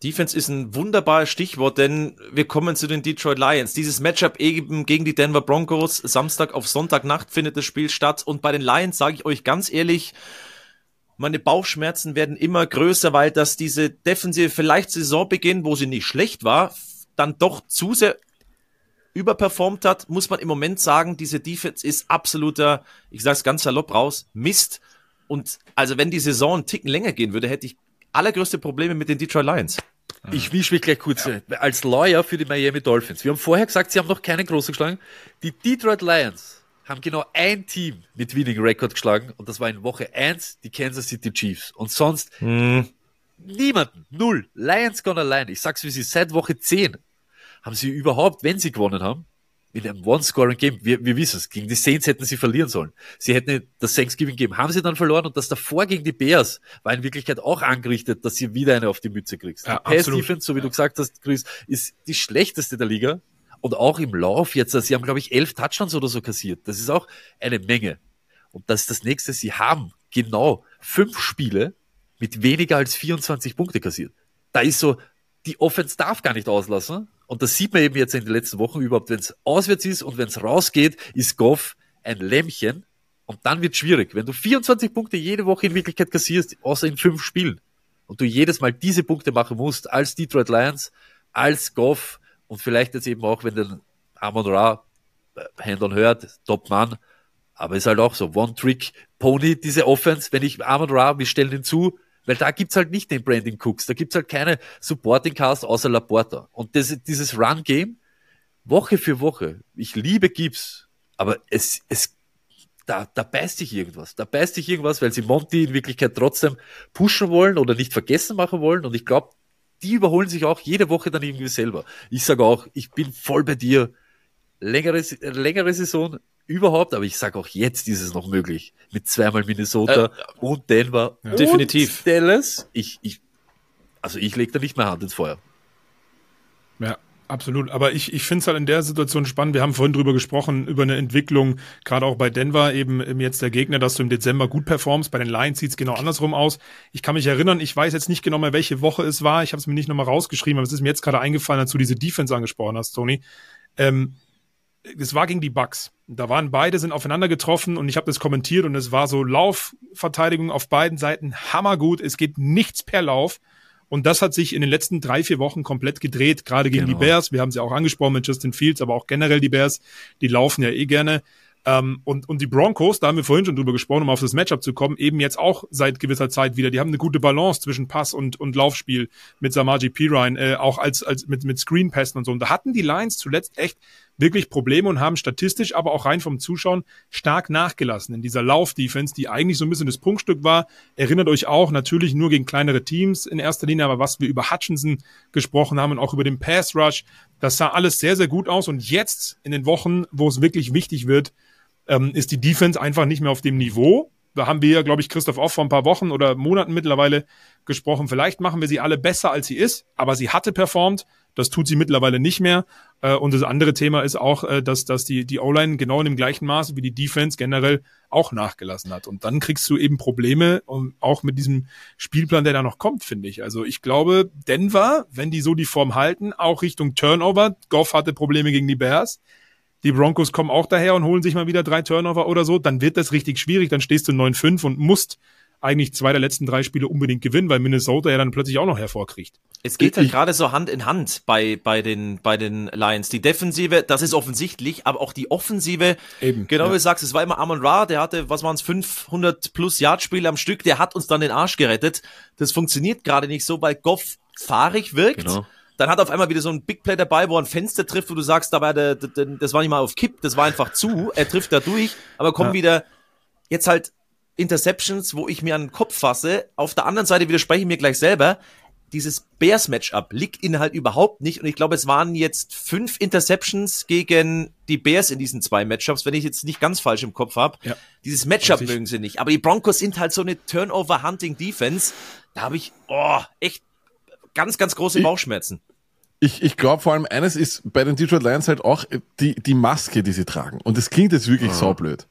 Defense ist ein wunderbares Stichwort, denn wir kommen zu den Detroit Lions. Dieses Matchup eben gegen die Denver Broncos, Samstag auf Sonntagnacht findet das Spiel statt. Und bei den Lions sage ich euch ganz ehrlich, meine Bauchschmerzen werden immer größer, weil das diese defensive vielleicht Saisonbeginn, wo sie nicht schlecht war, dann doch zu sehr überperformt hat, muss man im Moment sagen, diese Defense ist absoluter, ich sage es ganz salopp raus, Mist. Und also wenn die Saison einen Ticken länger gehen würde, hätte ich allergrößte Probleme mit den Detroit Lions. Ich wisch mich gleich kurz ja. als Lawyer für die Miami Dolphins. Wir haben vorher gesagt, sie haben noch keine große geschlagen. Die Detroit Lions haben genau ein Team mit Winning Record geschlagen und das war in Woche 1 die Kansas City Chiefs. Und sonst hm. niemanden. Null. Lions gone allein. Ich sag's wie sie seit Woche 10 haben sie überhaupt, wenn sie gewonnen haben, in einem One-Scoring-Game, wir, wir wissen es, gegen die Saints hätten sie verlieren sollen. Sie hätten das Thanksgiving Game, haben sie dann verloren und das davor gegen die Bears war in Wirklichkeit auch angerichtet, dass sie wieder eine auf die Mütze kriegst. Ja, die Pass-Defense, so wie ja. du gesagt hast, Chris, ist die schlechteste der Liga und auch im Lauf jetzt, also sie haben glaube ich elf Touchdowns oder so kassiert. Das ist auch eine Menge. Und das ist das nächste, sie haben genau fünf Spiele mit weniger als 24 Punkte kassiert. Da ist so, die Offense darf gar nicht auslassen. Und das sieht man eben jetzt in den letzten Wochen überhaupt, wenn es auswärts ist und wenn es rausgeht, ist Goff ein Lämmchen. Und dann wird schwierig. Wenn du 24 Punkte jede Woche in Wirklichkeit kassierst, außer in fünf Spielen, und du jedes Mal diese Punkte machen musst, als Detroit Lions, als Goff und vielleicht jetzt eben auch, wenn den Amon Ra äh, Hand on hört, Top Mann, aber ist halt auch so, One-Trick-Pony, diese Offense, wenn ich Amon Ra, wir stellen ihn zu, weil da gibt's halt nicht den Branding Cooks, da gibt's halt keine Supporting Cast außer Laporta. Und das, dieses Run-Game, Woche für Woche, ich liebe Gibbs, aber es, es, da, da beißt sich irgendwas. Da beißt sich irgendwas, weil sie Monty in Wirklichkeit trotzdem pushen wollen oder nicht vergessen machen wollen. Und ich glaube, die überholen sich auch jede Woche dann irgendwie selber. Ich sage auch, ich bin voll bei dir. Längere, längere Saison, überhaupt, aber ich sage auch jetzt ist es noch möglich. Mit zweimal Minnesota äh, und Denver. Ja. Definitiv. Dallas. Ich, ich, also ich lege da nicht mehr Hand ins Feuer. Ja, absolut. Aber ich, ich finde es halt in der Situation spannend. Wir haben vorhin drüber gesprochen, über eine Entwicklung, gerade auch bei Denver, eben jetzt der Gegner, dass du im Dezember gut performst. Bei den Lions sieht es genau andersrum aus. Ich kann mich erinnern, ich weiß jetzt nicht genau mehr, welche Woche es war. Ich habe es mir nicht nochmal rausgeschrieben, aber es ist mir jetzt gerade eingefallen, als du diese Defense angesprochen hast, Tony. Ähm, es war gegen die Bucks. Da waren beide, sind aufeinander getroffen und ich habe das kommentiert und es war so Laufverteidigung auf beiden Seiten hammergut. Es geht nichts per Lauf. Und das hat sich in den letzten drei, vier Wochen komplett gedreht, gerade gegen genau. die Bears. Wir haben sie auch angesprochen mit Justin Fields, aber auch generell die Bears, die laufen ja eh gerne. Ähm, und, und die Broncos, da haben wir vorhin schon drüber gesprochen, um auf das Matchup zu kommen, eben jetzt auch seit gewisser Zeit wieder. Die haben eine gute Balance zwischen Pass und, und Laufspiel mit Samaji Pirine, äh, auch als, als mit, mit Screenpässen und so. Und da hatten die Lions zuletzt echt wirklich Probleme und haben statistisch, aber auch rein vom Zuschauen stark nachgelassen in dieser Lauf-Defense, die eigentlich so ein bisschen das Punktstück war. Erinnert euch auch natürlich nur gegen kleinere Teams in erster Linie, aber was wir über Hutchinson gesprochen haben und auch über den Pass Rush, das sah alles sehr, sehr gut aus. Und jetzt in den Wochen, wo es wirklich wichtig wird, ähm, ist die Defense einfach nicht mehr auf dem Niveau. Da haben wir glaube ich, Christoph auch vor ein paar Wochen oder Monaten mittlerweile gesprochen. Vielleicht machen wir sie alle besser, als sie ist, aber sie hatte performt. Das tut sie mittlerweile nicht mehr. Äh, und das andere Thema ist auch, äh, dass, dass die, die O-Line genau in dem gleichen Maße wie die Defense generell auch nachgelassen hat. Und dann kriegst du eben Probleme, auch mit diesem Spielplan, der da noch kommt, finde ich. Also ich glaube, Denver, wenn die so die Form halten, auch Richtung Turnover. Goff hatte Probleme gegen die Bears die Broncos kommen auch daher und holen sich mal wieder drei Turnover oder so, dann wird das richtig schwierig. Dann stehst du 9-5 und musst eigentlich zwei der letzten drei Spiele unbedingt gewinnen, weil Minnesota ja dann plötzlich auch noch hervorkriegt. Es geht halt gerade so Hand in Hand bei, bei, den, bei den Lions. Die Defensive, das ist offensichtlich, aber auch die Offensive, Eben, genau ja. wie du sagst, es war immer Amon Ra, der hatte, was waren es, 500 plus Yard-Spiele am Stück, der hat uns dann den Arsch gerettet. Das funktioniert gerade nicht so, weil Goff fahrig wirkt. Genau Dann hat er auf einmal wieder so ein Big Play dabei, wo er ein Fenster trifft, wo du sagst, dabei, der, der, das war nicht mal auf Kipp, das war einfach zu. Er trifft da durch, aber kommt Ja. wieder jetzt halt Interceptions, wo ich mir an den Kopf fasse. Auf der anderen Seite widerspreche ich mir gleich selber. Dieses Bears-Matchup liegt ihnen halt überhaupt nicht. Und ich glaube, es waren jetzt fünf Interceptions gegen die Bears in diesen zwei Matchups, wenn ich jetzt nicht ganz falsch im Kopf habe. Ja. Dieses Matchup ich. mögen sie nicht. Aber die Broncos sind halt so eine Turnover-Hunting-Defense. Da habe ich oh, echt ganz, ganz große Bauchschmerzen. Ich, ich glaube vor allem eines ist bei den Detroit Lions halt auch die, die Maske, die sie tragen. Und das klingt jetzt wirklich saublöd.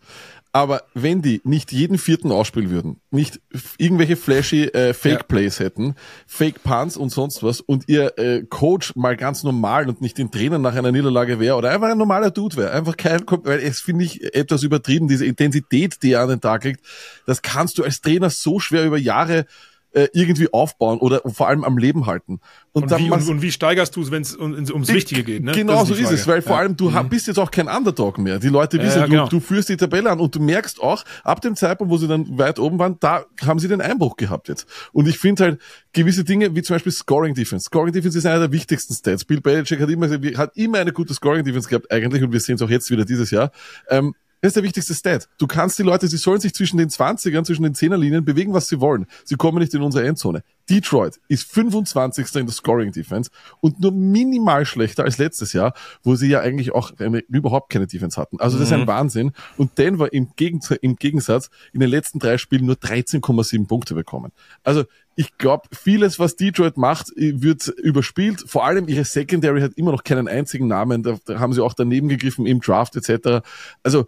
Aber wenn die nicht jeden vierten ausspielen würden, nicht irgendwelche flashy äh, Fake Ja. Plays hätten, Fake Punts und sonst was und ihr äh, Coach mal ganz normal und nicht den Trainer nach einer Niederlage wäre oder einfach ein normaler Dude wäre, einfach kein, weil es finde ich etwas übertrieben, diese Intensität, die er an den Tag legt, das kannst du als Trainer so schwer über Jahre äh, irgendwie aufbauen oder vor allem am Leben halten. Und, dann wie, machst- und, und wie steigerst du es, wenn es um, ums Wichtige geht? Ne? Genau Das so ist es, weil vor Ja. allem du ha- bist jetzt auch kein Underdog mehr. Die Leute wissen, ja, genau. du, du führst die Tabelle an und du merkst auch, ab dem Zeitpunkt, wo sie dann weit oben waren, da haben sie den Einbruch gehabt jetzt. Und ich finde halt gewisse Dinge, wie zum Beispiel Scoring Defense. Scoring Defense ist einer der wichtigsten Stats. Bill Belichick hat immer, hat immer eine gute Scoring Defense gehabt eigentlich und wir sehen es auch jetzt wieder dieses Jahr. Ähm, das ist der wichtigste Stat. Du kannst die Leute, sie sollen sich zwischen den 20ern, zwischen den 10er-Linien bewegen, was sie wollen. Sie kommen nicht in unsere Endzone. Detroit ist 25. in der Scoring Defense und nur minimal schlechter als letztes Jahr, wo sie ja eigentlich auch eine, überhaupt keine Defense hatten. Also das ist ein Wahnsinn. Und Denver im, Gegensatz, im Gegensatz in den letzten drei Spielen nur 13,7 Punkte bekommen. Also ich glaube, vieles, was Detroit macht, äh, wird überspielt. Vor allem ihre Secondary hat immer noch keinen einzigen Namen. Da, da haben sie auch daneben gegriffen im Draft etc. Also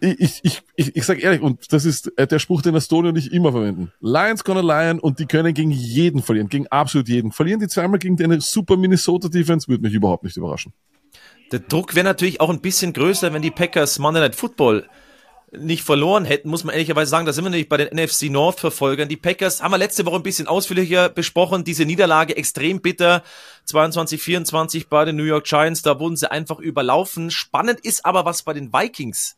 ich, ich, ich, ich sag ehrlich, und das ist äh, der Spruch, den Astonio und ich immer verwenden. Lions gonna lion und die können gegen jeden verlieren, gegen absolut jeden. Verlieren die zweimal gegen eine super Minnesota Defense, würde mich überhaupt nicht überraschen. Der Druck wäre natürlich auch ein bisschen größer, wenn die Packers Monday Night Football nicht verloren hätten, muss man ehrlicherweise sagen, da sind wir nämlich bei den NFC North Verfolgern. Die Packers haben wir letzte Woche ein bisschen ausführlicher besprochen. Diese Niederlage extrem bitter. 22, 24 bei den New York Giants, da wurden sie einfach überlaufen. Spannend ist aber, was bei den Vikings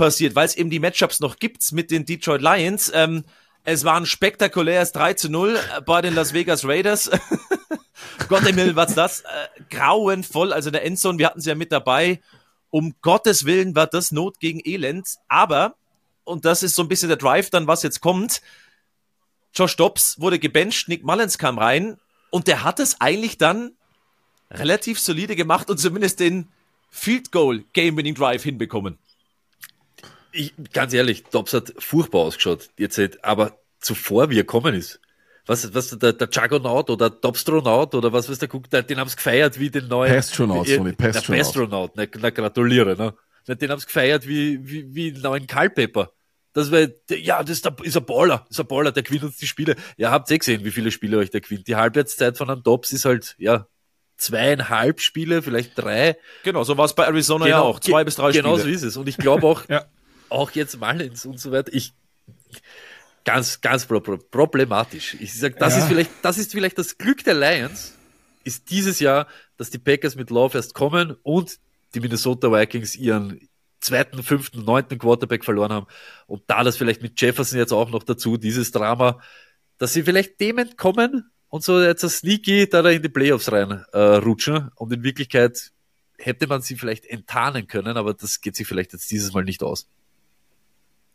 passiert, weil es eben die Matchups noch gibt mit den Detroit Lions. Ähm, es war ein spektakuläres 3 zu 0 bei den Las Vegas Raiders. [LAUGHS] Gott im Himmel, was das? Äh, grauenvoll, also in der Endzone, wir hatten sie ja mit dabei. Um Gottes Willen war das Not gegen Elend. Aber, und das ist so ein bisschen der Drive dann, was jetzt kommt, Josh Dobbs wurde gebencht, Nick Mullins kam rein und der hat es eigentlich dann relativ solide gemacht und zumindest den Field Goal Game Winning Drive hinbekommen. Ich, ganz ehrlich, Dobbs hat furchtbar ausgeschaut jetzt, halt, aber zuvor, wie er gekommen ist. Was, was, der, der Juggernaut oder Dobstronaut oder was, was der guckt, den haben sie gefeiert wie den neuen. Pastronaut, wie- Sonny, Der Pastronaut. Pastronaut, na, na gratuliere, ne? Na, Den haben sie gefeiert wie, wie, wie den neuen Culpepper. Das war, ja, das ist, der, ist ein Baller, ist ein Baller, der gewinnt uns die Spiele. Ja, habt ihr gesehen, wie viele Spiele euch der gewinnt. Die Halbwertszeit von einem Dobbs ist halt, ja, zweieinhalb Spiele, vielleicht drei. Genau, so war es bei Arizona ja auch. Zwei bis drei Genau Spiele. so ist es. Und ich glaube auch, [LAUGHS] Ja. Auch jetzt Malins und so weiter, ich, ganz, ganz pro, pro, problematisch. Ich sag, das Ja. ist vielleicht, das ist vielleicht das Glück der Lions, ist dieses Jahr, dass die Packers mit Love erst kommen und die Minnesota Vikings ihren zweiten, fünften, neunten Quarterback verloren haben. Und da das vielleicht mit Jefferson jetzt auch noch dazu, dieses Drama, dass sie vielleicht dem entkommen und so jetzt ein Sneaky da, da in die Playoffs rein äh, rutschen. Und in Wirklichkeit hätte man sie vielleicht enttarnen können, aber das geht sich vielleicht jetzt dieses Mal nicht aus.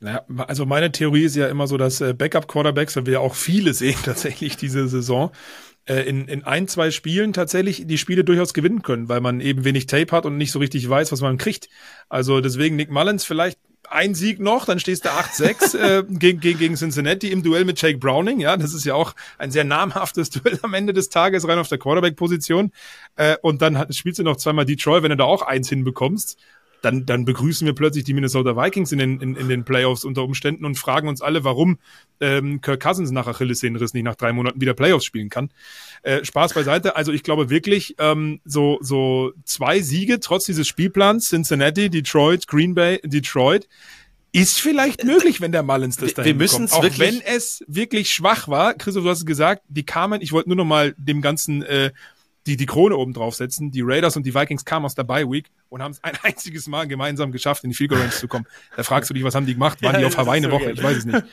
Ja, also meine Theorie ist ja immer so, dass äh, Backup-Quarterbacks, weil wir ja auch viele sehen [LAUGHS] tatsächlich diese Saison, äh, in, in ein, zwei Spielen tatsächlich die Spiele durchaus gewinnen können, weil man eben wenig Tape hat und nicht so richtig weiß, was man kriegt. Also deswegen Nick Mullins vielleicht ein Sieg noch, dann stehst du 8-6 äh, [LAUGHS] gegen, gegen, gegen Cincinnati im Duell mit Jake Browning. Ja, das ist ja auch ein sehr namhaftes [LAUGHS] Duell am Ende des Tages, rein auf der Quarterback-Position. Äh, und dann hat, spielst du noch zweimal Detroit, wenn du da auch eins hinbekommst dann, dann begrüßen wir plötzlich die Minnesota Vikings in den, in, in den Playoffs unter Umständen und fragen uns alle, warum ähm, Kirk Cousins nach Achillessehnenriss nicht nach drei Monaten wieder Playoffs spielen kann. Äh, Spaß beiseite. Also ich glaube wirklich, ähm, so, so zwei Siege trotz dieses Spielplans, Cincinnati, Detroit, Green Bay, Detroit, ist vielleicht möglich, wenn der Mullins das wir dahin müssen's bekommt. Auch wenn es wirklich schwach war. Christoph, du hast es gesagt, die kamen, ich wollte nur noch mal dem ganzen äh, die die Krone oben draufsetzen. Die Raiders und die Vikings kamen aus der Bye Week und haben es ein [LAUGHS] einziges Mal gemeinsam geschafft, in die Field Goal Range zu kommen. Da fragst du dich, was haben die gemacht? Waren Ja, die auf Hawaii eine so Woche? geil. Ich weiß es nicht.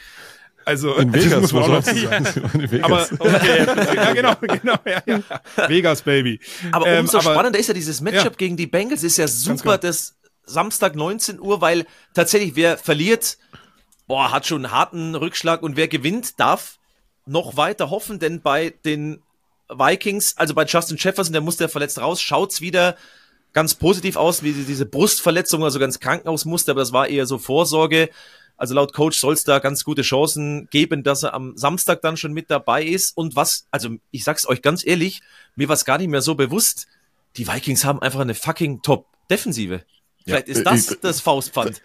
Also In Vegas, muss man auch noch sagen. Vegas. Aber [LAUGHS] okay, ja genau, genau, ja, ja. [LAUGHS] Vegas Baby. Aber Ähm, umso aber- spannender ist ja dieses Matchup Ja. gegen die Bengals. Ist ja genau. super, das Samstag 19 Uhr, weil tatsächlich wer verliert, boah, hat schon einen harten Rückschlag und wer gewinnt, darf noch weiter hoffen, denn bei den Vikings, also bei Justin Jefferson, der musste ja verletzt raus, schaut's wieder ganz positiv aus, wie diese Brustverletzung, also ganz Krankenhaus musste, aber das war eher so Vorsorge. Also laut Coach soll es da ganz gute Chancen geben, dass er am Samstag dann schon mit dabei ist. Und was, also ich sag's euch ganz ehrlich, mir war's gar nicht mehr so bewusst, die Vikings haben einfach eine fucking Top-Defensive. Vielleicht ist das ich- das Faustpfand.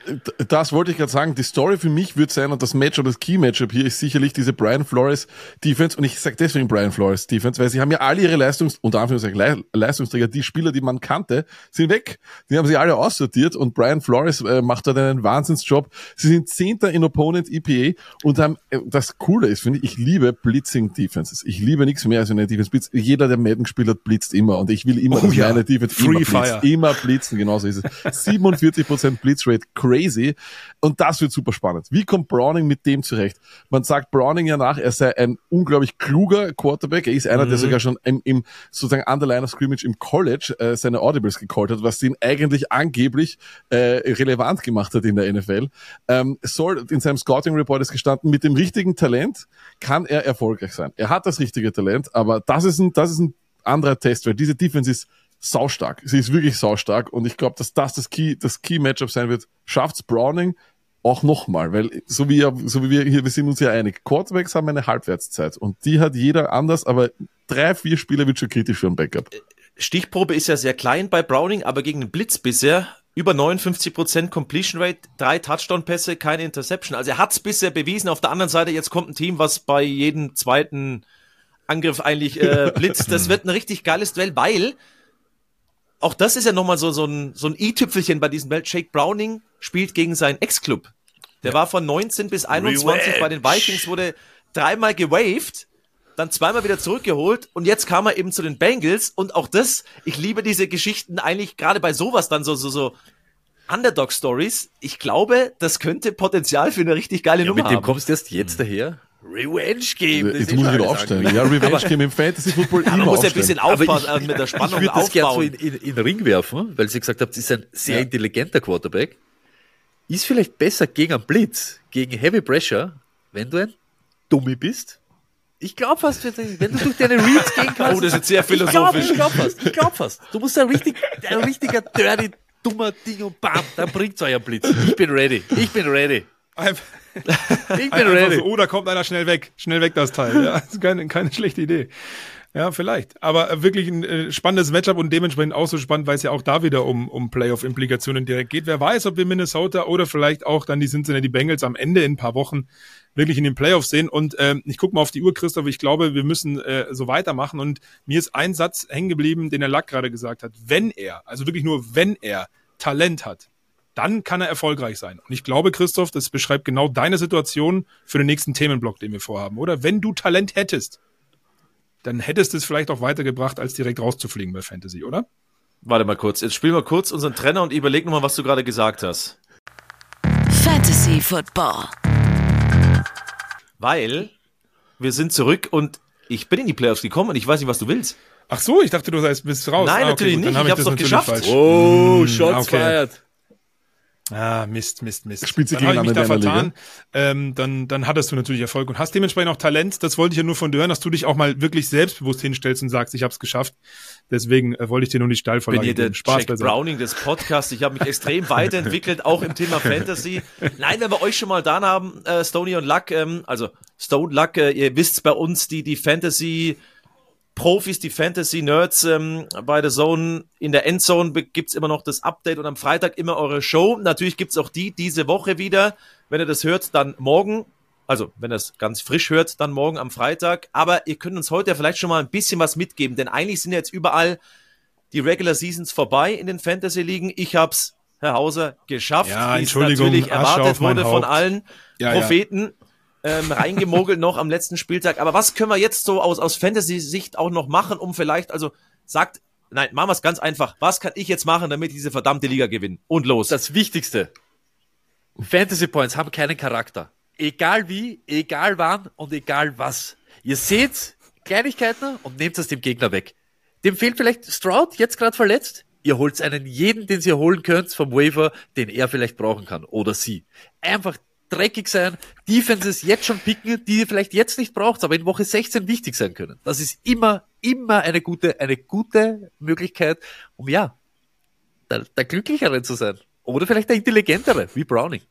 Das wollte ich gerade sagen. Die Story für mich wird sein, und das Matchup, das Key-Matchup hier ist sicherlich diese Brian Flores Defense. Und ich sage deswegen Brian Flores Defense, weil sie haben ja alle ihre Leistungs-, unter Anführungszeichen Le Leistungsträger, die Spieler, die man kannte, sind weg. Die haben sie alle aussortiert und Brian Flores äh, macht dort einen Wahnsinnsjob. Sie sind Zehnter in Opponent EPA und haben, äh, das Coole ist, finde ich, ich liebe Blitzing Defenses. Ich liebe nichts mehr als eine Defense Blitz. Jeder, der Madden gespielt hat, blitzt immer. Und ich will immer, Oh dass ja. meine Defense Free immer blitzt. Fire. Immer blitzen, genauso ist es. 47% Blitzrate, crazy. Und das wird super spannend. Wie kommt Browning mit dem zurecht? Man sagt Browning ja nach, er sei ein unglaublich kluger Quarterback. Er ist einer, der sogar schon im, im sozusagen an der Line of Scrimmage im College äh, seine Audibles gecallt hat, was ihn eigentlich angeblich äh, relevant gemacht hat in der NFL. Ähm, soll in seinem Scouting Report ist gestanden, mit dem richtigen Talent kann er erfolgreich sein. Er hat das richtige Talent, aber das ist ein, das ist ein anderer Test, weil diese Defense ist saustark. Sie ist wirklich saustark und ich glaube, dass das das Key, das Key Matchup sein wird. Schafft's Browning auch nochmal, weil so wie, so wie wir hier, wir sind uns ja einig. Quarterbacks haben eine Halbwertszeit und die hat jeder anders, aber drei, vier Spiele wird schon kritisch für ein Backup. Stichprobe ist ja sehr klein bei Browning, aber gegen den Blitz bisher über 59% Completion Rate, drei Touchdown-Pässe, keine Interception. Also er hat's bisher bewiesen. Auf der anderen Seite, jetzt kommt ein Team, was bei jedem zweiten Angriff eigentlich äh, blitzt. Das wird ein richtig geiles Duell, weil auch das ist ja nochmal so, so ein, so ein i-Tüpfelchen bei diesem Welt. Jake Browning spielt gegen seinen Ex-Club. Der war von 19 bis 21 bei den Vikings, wurde dreimal gewaved, dann zweimal wieder zurückgeholt und jetzt kam er eben zu den Bengals und auch das, ich liebe diese Geschichten eigentlich gerade bei sowas dann so, so, so Underdog-Stories. Ich glaube, das könnte Potenzial für eine richtig geile Ja, Nummer mit dem haben. kommst du erst jetzt daher. Revenge Game. das Jetzt muss ich wieder aufstellen. Ja, Revenge Game im Fantasy Football [LAUGHS] Man immer muss ja ein bisschen aufpassen, ich- mit der Ich Spannung würde das gerne so in, in, in den Ring werfen, weil Sie gesagt habt, es ist ein sehr intelligenter Quarterback. Ist vielleicht besser gegen einen Blitz, gegen Heavy Pressure, wenn du ein Dummi bist. Ich glaube fast, wenn du durch deine Reads gehen kannst. [LAUGHS] Oh, das ist jetzt sehr Ich glaube philosophisch. glaub fast, ich glaube fast. Du musst ein, richtig, ein richtiger dirty, dummer Ding und bam, dann bringt's euch ein Blitz. Ich bin ready. Ich bin ready. Einfach, [LAUGHS] Ich bin ready. so, oh, da kommt einer schnell weg. Schnell weg das Teil. Ja, das ist keine, keine schlechte Idee. Ja, vielleicht. Aber äh, wirklich ein äh, spannendes Matchup und dementsprechend auch so spannend, weil es ja auch da wieder um, um Playoff-Implikationen direkt geht. Wer weiß, ob wir Minnesota oder vielleicht auch dann die Cincinnati Bengals am Ende in ein paar Wochen wirklich in den Playoffs sehen. Und ähm, ich gucke mal auf die Uhr, Christoph. Ich glaube, wir müssen äh, so weitermachen. Und mir ist ein Satz hängen geblieben, den der Lack gerade gesagt hat. Wenn er, also wirklich nur wenn er Talent hat, dann kann er erfolgreich sein. Und ich glaube, Christoph, das beschreibt genau deine Situation für den nächsten Themenblock, den wir vorhaben, oder? Wenn du Talent hättest, dann hättest du es vielleicht auch weitergebracht, als direkt rauszufliegen bei Fantasy, oder? Warte mal kurz, jetzt spielen wir kurz unseren Trenner und überleg nochmal, was du gerade gesagt hast. Fantasy Football. Weil wir sind zurück und ich bin in die Playoffs gekommen und ich weiß nicht, was du willst. Ach so, ich dachte, du seist bist raus. Nein, Ah, natürlich gut, dann nicht. hab Ich hab's das doch geschafft. Falsch. Oh, Shots okay. fired. Ah, Mist, Mist, Mist. Spielt sie dann habe ich mich da vertan. Ähm, dann, dann hattest du natürlich Erfolg und hast dementsprechend auch Talent. Das wollte ich ja nur von dir hören, dass du dich auch mal wirklich selbstbewusst hinstellst und sagst, ich habe es geschafft. Deswegen äh, wollte ich dir nur die Ich Steilvorlage bin hier der geben. Spaß Jack. Browning des Podcasts. Ich habe mich extrem [LAUGHS] weiterentwickelt, auch im Thema Fantasy. Nein, wenn wir euch schon mal da haben, äh, Stony und Luck, ähm, also Stone Luck, äh, ihr wisst bei uns, die die Fantasy Profis, die Fantasy-Nerds ähm, bei der Zone, in der Endzone gibt's immer noch das Update und am Freitag immer eure Show. Natürlich gibt's auch die diese Woche wieder. Wenn ihr das hört, dann morgen. Also, wenn ihr es ganz frisch hört, dann morgen am Freitag. Aber ihr könnt uns heute vielleicht schon mal ein bisschen was mitgeben, denn eigentlich sind jetzt überall die Regular Seasons vorbei in den Fantasy-Ligen. Ich hab's, Herr Hauser, geschafft, Ja, Entschuldigung, natürlich erwartet wurde von Haupt. allen Ja, ja. Ähm, reingemogelt noch am letzten Spieltag. Aber was können wir jetzt so aus, aus Fantasy-Sicht auch noch machen, um vielleicht, also sagt, nein, machen wir es ganz einfach. Was kann ich jetzt machen, damit diese verdammte Liga gewinne? Und los. Das Wichtigste. Fantasy Points haben keinen Charakter. Egal wie, egal wann und egal was. Ihr seht Kleinigkeiten und nehmt es dem Gegner weg. Dem fehlt vielleicht Stroud, jetzt gerade verletzt. Ihr holt einen jeden, den ihr holen könnt vom Waiver, den er vielleicht brauchen kann oder sie. Einfach dreckig sein, Defenses jetzt schon picken, die ihr vielleicht jetzt nicht braucht, aber in Woche 16 wichtig sein können. Das ist immer, immer eine gute, eine gute Möglichkeit, um ja, der, der Glücklichere zu sein. Oder vielleicht der Intelligentere, wie Browning.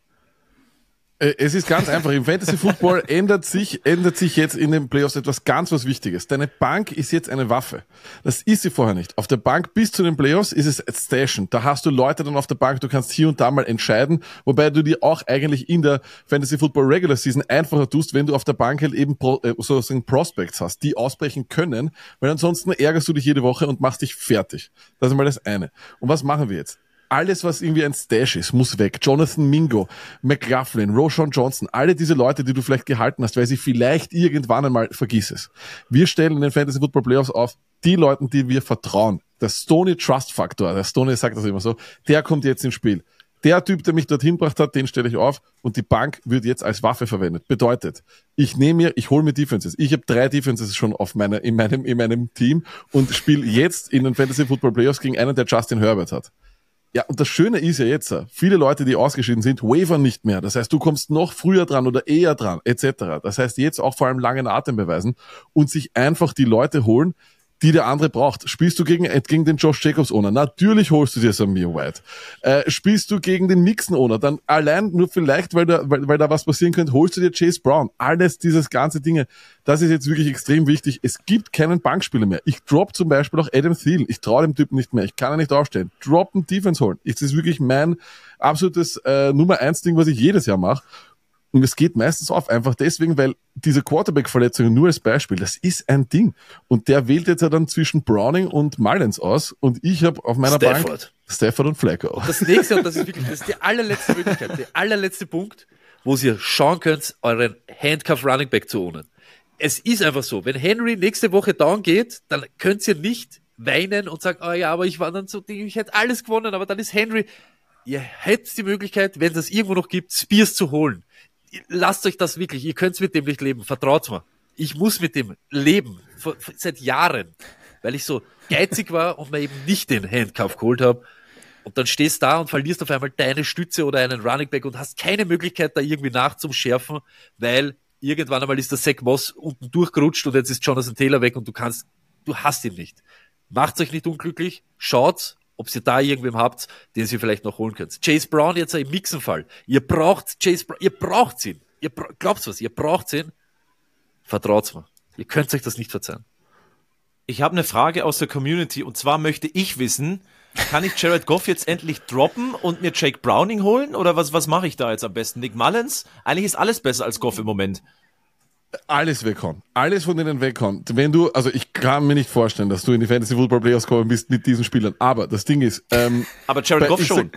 Äh, Es ist ganz einfach. Im Fantasy Football [LAUGHS] ändert sich, ändert sich jetzt in den Playoffs etwas ganz was Wichtiges. Deine Bank ist jetzt eine Waffe. Das ist sie vorher nicht. Auf der Bank bis zu den Playoffs ist es Station. Da hast du Leute dann auf der Bank, du kannst hier und da mal entscheiden, wobei du dir auch eigentlich in der Fantasy Football Regular Season einfacher tust, wenn du auf der Bank halt eben Pro, äh, sozusagen Prospects hast, die ausbrechen können, weil ansonsten ärgerst du dich jede Woche und machst dich fertig. Das ist mal das eine. Und was machen wir jetzt? Alles, was irgendwie ein Stash ist, muss weg. Jonathan Mingo, McLaughlin, Roshan Johnson, alle diese Leute, die du vielleicht gehalten hast, weil sie vielleicht irgendwann einmal vergiss es. Wir stellen in den Fantasy Football Playoffs auf die Leuten, die wir vertrauen. Der Stoney Trust Factor, der Stoney sagt das immer so, der kommt jetzt ins Spiel. Der Typ, der mich dorthin gebracht hat, den stelle ich auf und die Bank wird jetzt als Waffe verwendet. Bedeutet, ich nehme mir, ich hole mir Defenses. Ich habe drei Defenses schon auf meiner, in meinem, in meinem Team und spiele jetzt in den Fantasy Football Playoffs gegen einen, der Justin Herbert hat. Ja, und das Schöne ist ja jetzt, viele Leute, die ausgeschieden sind, wavern nicht mehr. Das heißt, du kommst noch früher dran oder eher dran, etc. Das heißt, jetzt auch vor allem langen Atem beweisen und sich einfach die Leute holen, die der andere braucht. Spielst du gegen, äh, gegen den Josh Jacobs Owner? Natürlich holst du dir Samir White. Äh, spielst du gegen den Mixon Owner? Dann allein nur vielleicht, weil da, weil, weil da was passieren könnte, holst du dir Chase Brown. Alles dieses ganze Dinge. Das ist jetzt wirklich extrem wichtig. Es gibt keinen Bankspieler mehr. Ich drop zum Beispiel auch Adam Thielen. Ich traue dem Typen nicht mehr. Ich kann ihn nicht aufstellen. Drop einen Defense holen. Das ist wirklich mein absolutes äh, Nummer eins Ding, was ich jedes Jahr mache. Und es geht meistens auf, einfach deswegen, weil diese Quarterback-Verletzungen nur als Beispiel, das ist ein Ding. Und der wählt jetzt ja dann zwischen Browning und Mullins aus. Und ich habe auf meiner Bank Stafford. Stafford und Flacco. Das nächste, und das ist wirklich, das ist die allerletzte Möglichkeit, der allerletzte Punkt, wo ihr schauen könnt, euren Handcuff Running Back zu ownen. Es ist einfach so, wenn Henry nächste Woche down geht, dann könnt ihr nicht weinen und sagen, oh ja, aber ich war dann so, ich hätte alles gewonnen, aber dann ist Henry, ihr hättet die Möglichkeit, wenn es irgendwo noch gibt, Spears zu holen. Lasst euch das wirklich, ihr könnt mit dem nicht leben, vertraut mir. Ich muss mit dem leben, vor- seit Jahren, weil ich so geizig war und mir eben nicht den Handcuff geholt habe. Und dann stehst da und verlierst auf einmal deine Stütze oder einen Running Back und hast keine Möglichkeit, da irgendwie nachzuschärfen, weil irgendwann einmal ist der Zach Moss unten durchgerutscht und jetzt ist Jonathan Taylor weg und du kannst, du hast ihn nicht. Macht's euch nicht unglücklich, schaut, ob ihr da irgendwem habt, den ihr vielleicht noch holen könnt. Chase Brown jetzt im Mixenfall. Ihr braucht Chase Brown, ihr braucht ihn. Ihr bra glaubt's was, ihr braucht ihn. Vertraut's mir. Ihr könnt euch das nicht verzeihen. Ich habe eine Frage aus der Community und zwar möchte ich wissen, kann ich Jared Goff jetzt endlich droppen und mir Jake Browning holen oder was, was mache ich da jetzt am besten? Nick Mullins? Eigentlich ist alles besser als Goff im Moment. Alles weghauen. Alles von denen weghauen. Wenn du, also ich kann mir nicht vorstellen, dass du in die Fantasy Football Playoffs kommen bist mit diesen Spielern. Aber das Ding ist, ähm, [LAUGHS] Aber Jared Goff schon.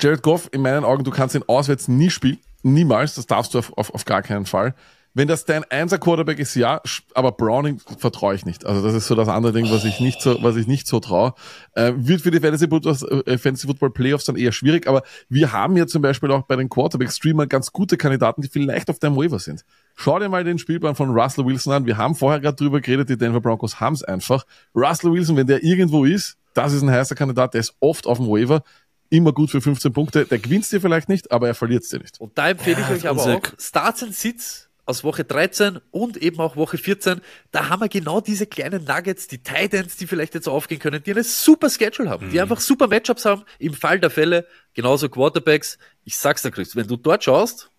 Jared Goff, in meinen Augen, du kannst ihn auswärts nie spielen. Niemals. Das darfst du auf, auf, auf gar keinen Fall. Wenn das dein einser Quarterback ist, ja, aber Browning vertraue ich nicht. Also das ist so das andere Ding, was ich nicht so, was ich nicht so traue. Äh, wird für die Fantasy Football, äh, Fantasy Football Playoffs dann eher schwierig, aber wir haben ja zum Beispiel auch bei den Quarterback-Streamern ganz gute Kandidaten, die vielleicht auf deinem Waiver sind. Schau dir mal den Spielplan von Russell Wilson an. Wir haben vorher gerade drüber geredet, die Denver Broncos haben es einfach. Russell Wilson, wenn der irgendwo ist, das ist ein heißer Kandidat, der ist oft auf dem Waiver, immer gut für 15 Punkte. Der gewinnt dir vielleicht nicht, aber er verliert dir nicht. Und da empfehle ich euch aber auch Starts and Sits aus Woche 13 und eben auch Woche 14. Da haben wir genau diese kleinen Nuggets, die Titans, die vielleicht jetzt aufgehen können, die eine super Schedule haben, die einfach super Matchups haben. Im Fall der Fälle genauso Quarterbacks. Ich sag's dir, Chris, wenn du dort schaust,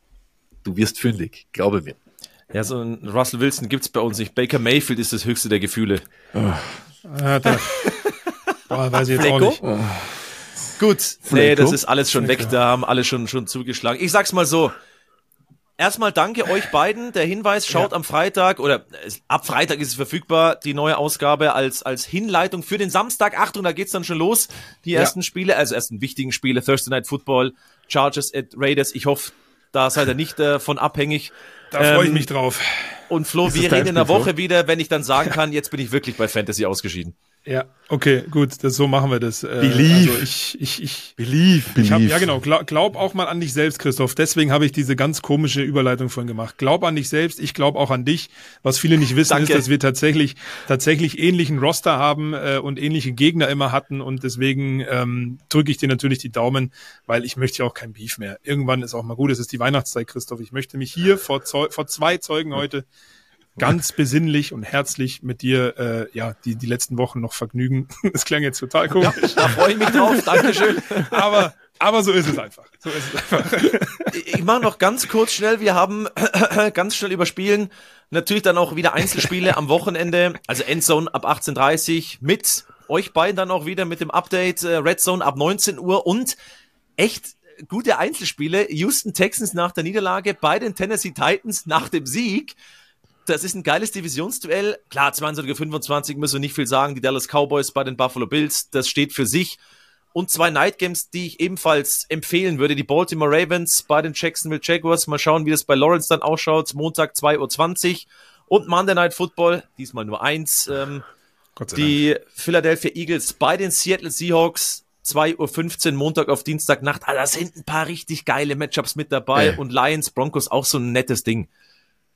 du wirst fündig, glaube mir. Ja, so ein Russell Wilson gibt's bei uns nicht. Baker Mayfield ist das höchste der Gefühle. Ah, da, boah, weiß ich jetzt auch nicht. Gut, nee, Flacco? das ist alles schon weg, da haben alle schon, schon zugeschlagen. Ich sag's mal so. Erstmal danke euch beiden. Der Hinweis, schaut am Freitag oder äh, ab Freitag ist es verfügbar, die neue Ausgabe als, als Hinleitung für den Samstag. Achtung, da geht's dann schon los. Die ersten Spiele, also ersten wichtigen Spiele, Thursday Night Football, Chargers at Raiders. Ich hoffe, da seid ihr nicht äh, von abhängig. Da freue ich Ähm, mich drauf. Und Flo, wir reden in der? Woche wieder, wenn ich dann sagen kann, jetzt bin ich wirklich bei Fantasy ausgeschieden. Ja, okay, gut, das, so machen wir das. Äh, Believe. Also ich, ich, ich, Believe, ich hab, believe. ja genau, glaub, glaub auch mal an dich selbst, Christoph. Deswegen habe ich diese ganz komische Überleitung vorhin gemacht. Glaub an dich selbst, ich glaube auch an dich. Was viele nicht wissen, Danke. ist, dass wir tatsächlich tatsächlich ähnlichen Roster haben äh, und ähnliche Gegner immer hatten und deswegen ähm, drücke ich dir natürlich die Daumen, weil ich möchte ja auch kein Beef mehr. Irgendwann ist auch mal gut, es ist die Weihnachtszeit, Christoph. Ich möchte mich hier vor, Zeu vor zwei Zeugen heute ganz besinnlich und herzlich mit dir äh, ja die die letzten Wochen noch vergnügen. [LAUGHS] Das klang jetzt total komisch, Da freue ich mich drauf. Dankeschön. [LAUGHS] aber aber so ist es einfach. So ist es einfach. [LAUGHS] Ich mache noch ganz kurz schnell. Wir haben [CLEARS THROAT] ganz schnell überspielen. Natürlich dann auch wieder Einzelspiele am Wochenende. Also Endzone ab 18.30 mit euch beiden dann auch wieder mit dem Update äh, Red Zone ab 19 Uhr und echt gute Einzelspiele. Houston Texans nach der Niederlage bei den Tennessee Titans nach dem Sieg. Das ist ein geiles Divisionsduell. Klar, 22 25 müssen wir nicht viel sagen. Die Dallas Cowboys bei den Buffalo Bills, das steht für sich. Und zwei Night Games, die ich ebenfalls empfehlen würde. Die Baltimore Ravens bei den Jacksonville Jaguars. Mal schauen, wie das bei Lawrence dann ausschaut. Montag 2.20 Uhr. Und Monday Night Football, diesmal nur eins. Ähm, sei Dank. die Philadelphia Eagles bei den Seattle Seahawks. 2.15 Uhr Montag auf Dienstagnacht. Ah, da sind ein paar richtig geile Matchups mit dabei. Ey. Und Lions, Broncos auch so ein nettes Ding.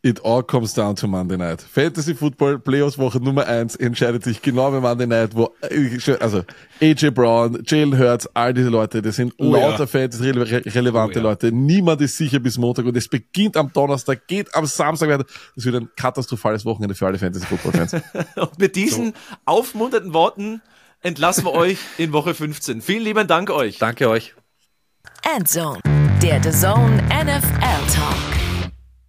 It all comes down to Monday Night. Fantasy Football Playoffs Woche Nummer eins entscheidet sich genau bei Monday Night, wo äh, also AJ Brown, Jalen Hurts, all diese Leute, das sind Oh ja. lauter Fantasy rele relevante Oh ja. Leute. Niemand ist sicher bis Montag und es beginnt am Donnerstag, geht am Samstag weiter. Das wird ein katastrophales Wochenende für alle Fantasy Football Fans. [LAUGHS] Und mit diesen aufmunternden Worten entlassen wir euch in Woche 15. Vielen lieben Dank euch. Danke euch. Endzone, der The Zone NFL Talk.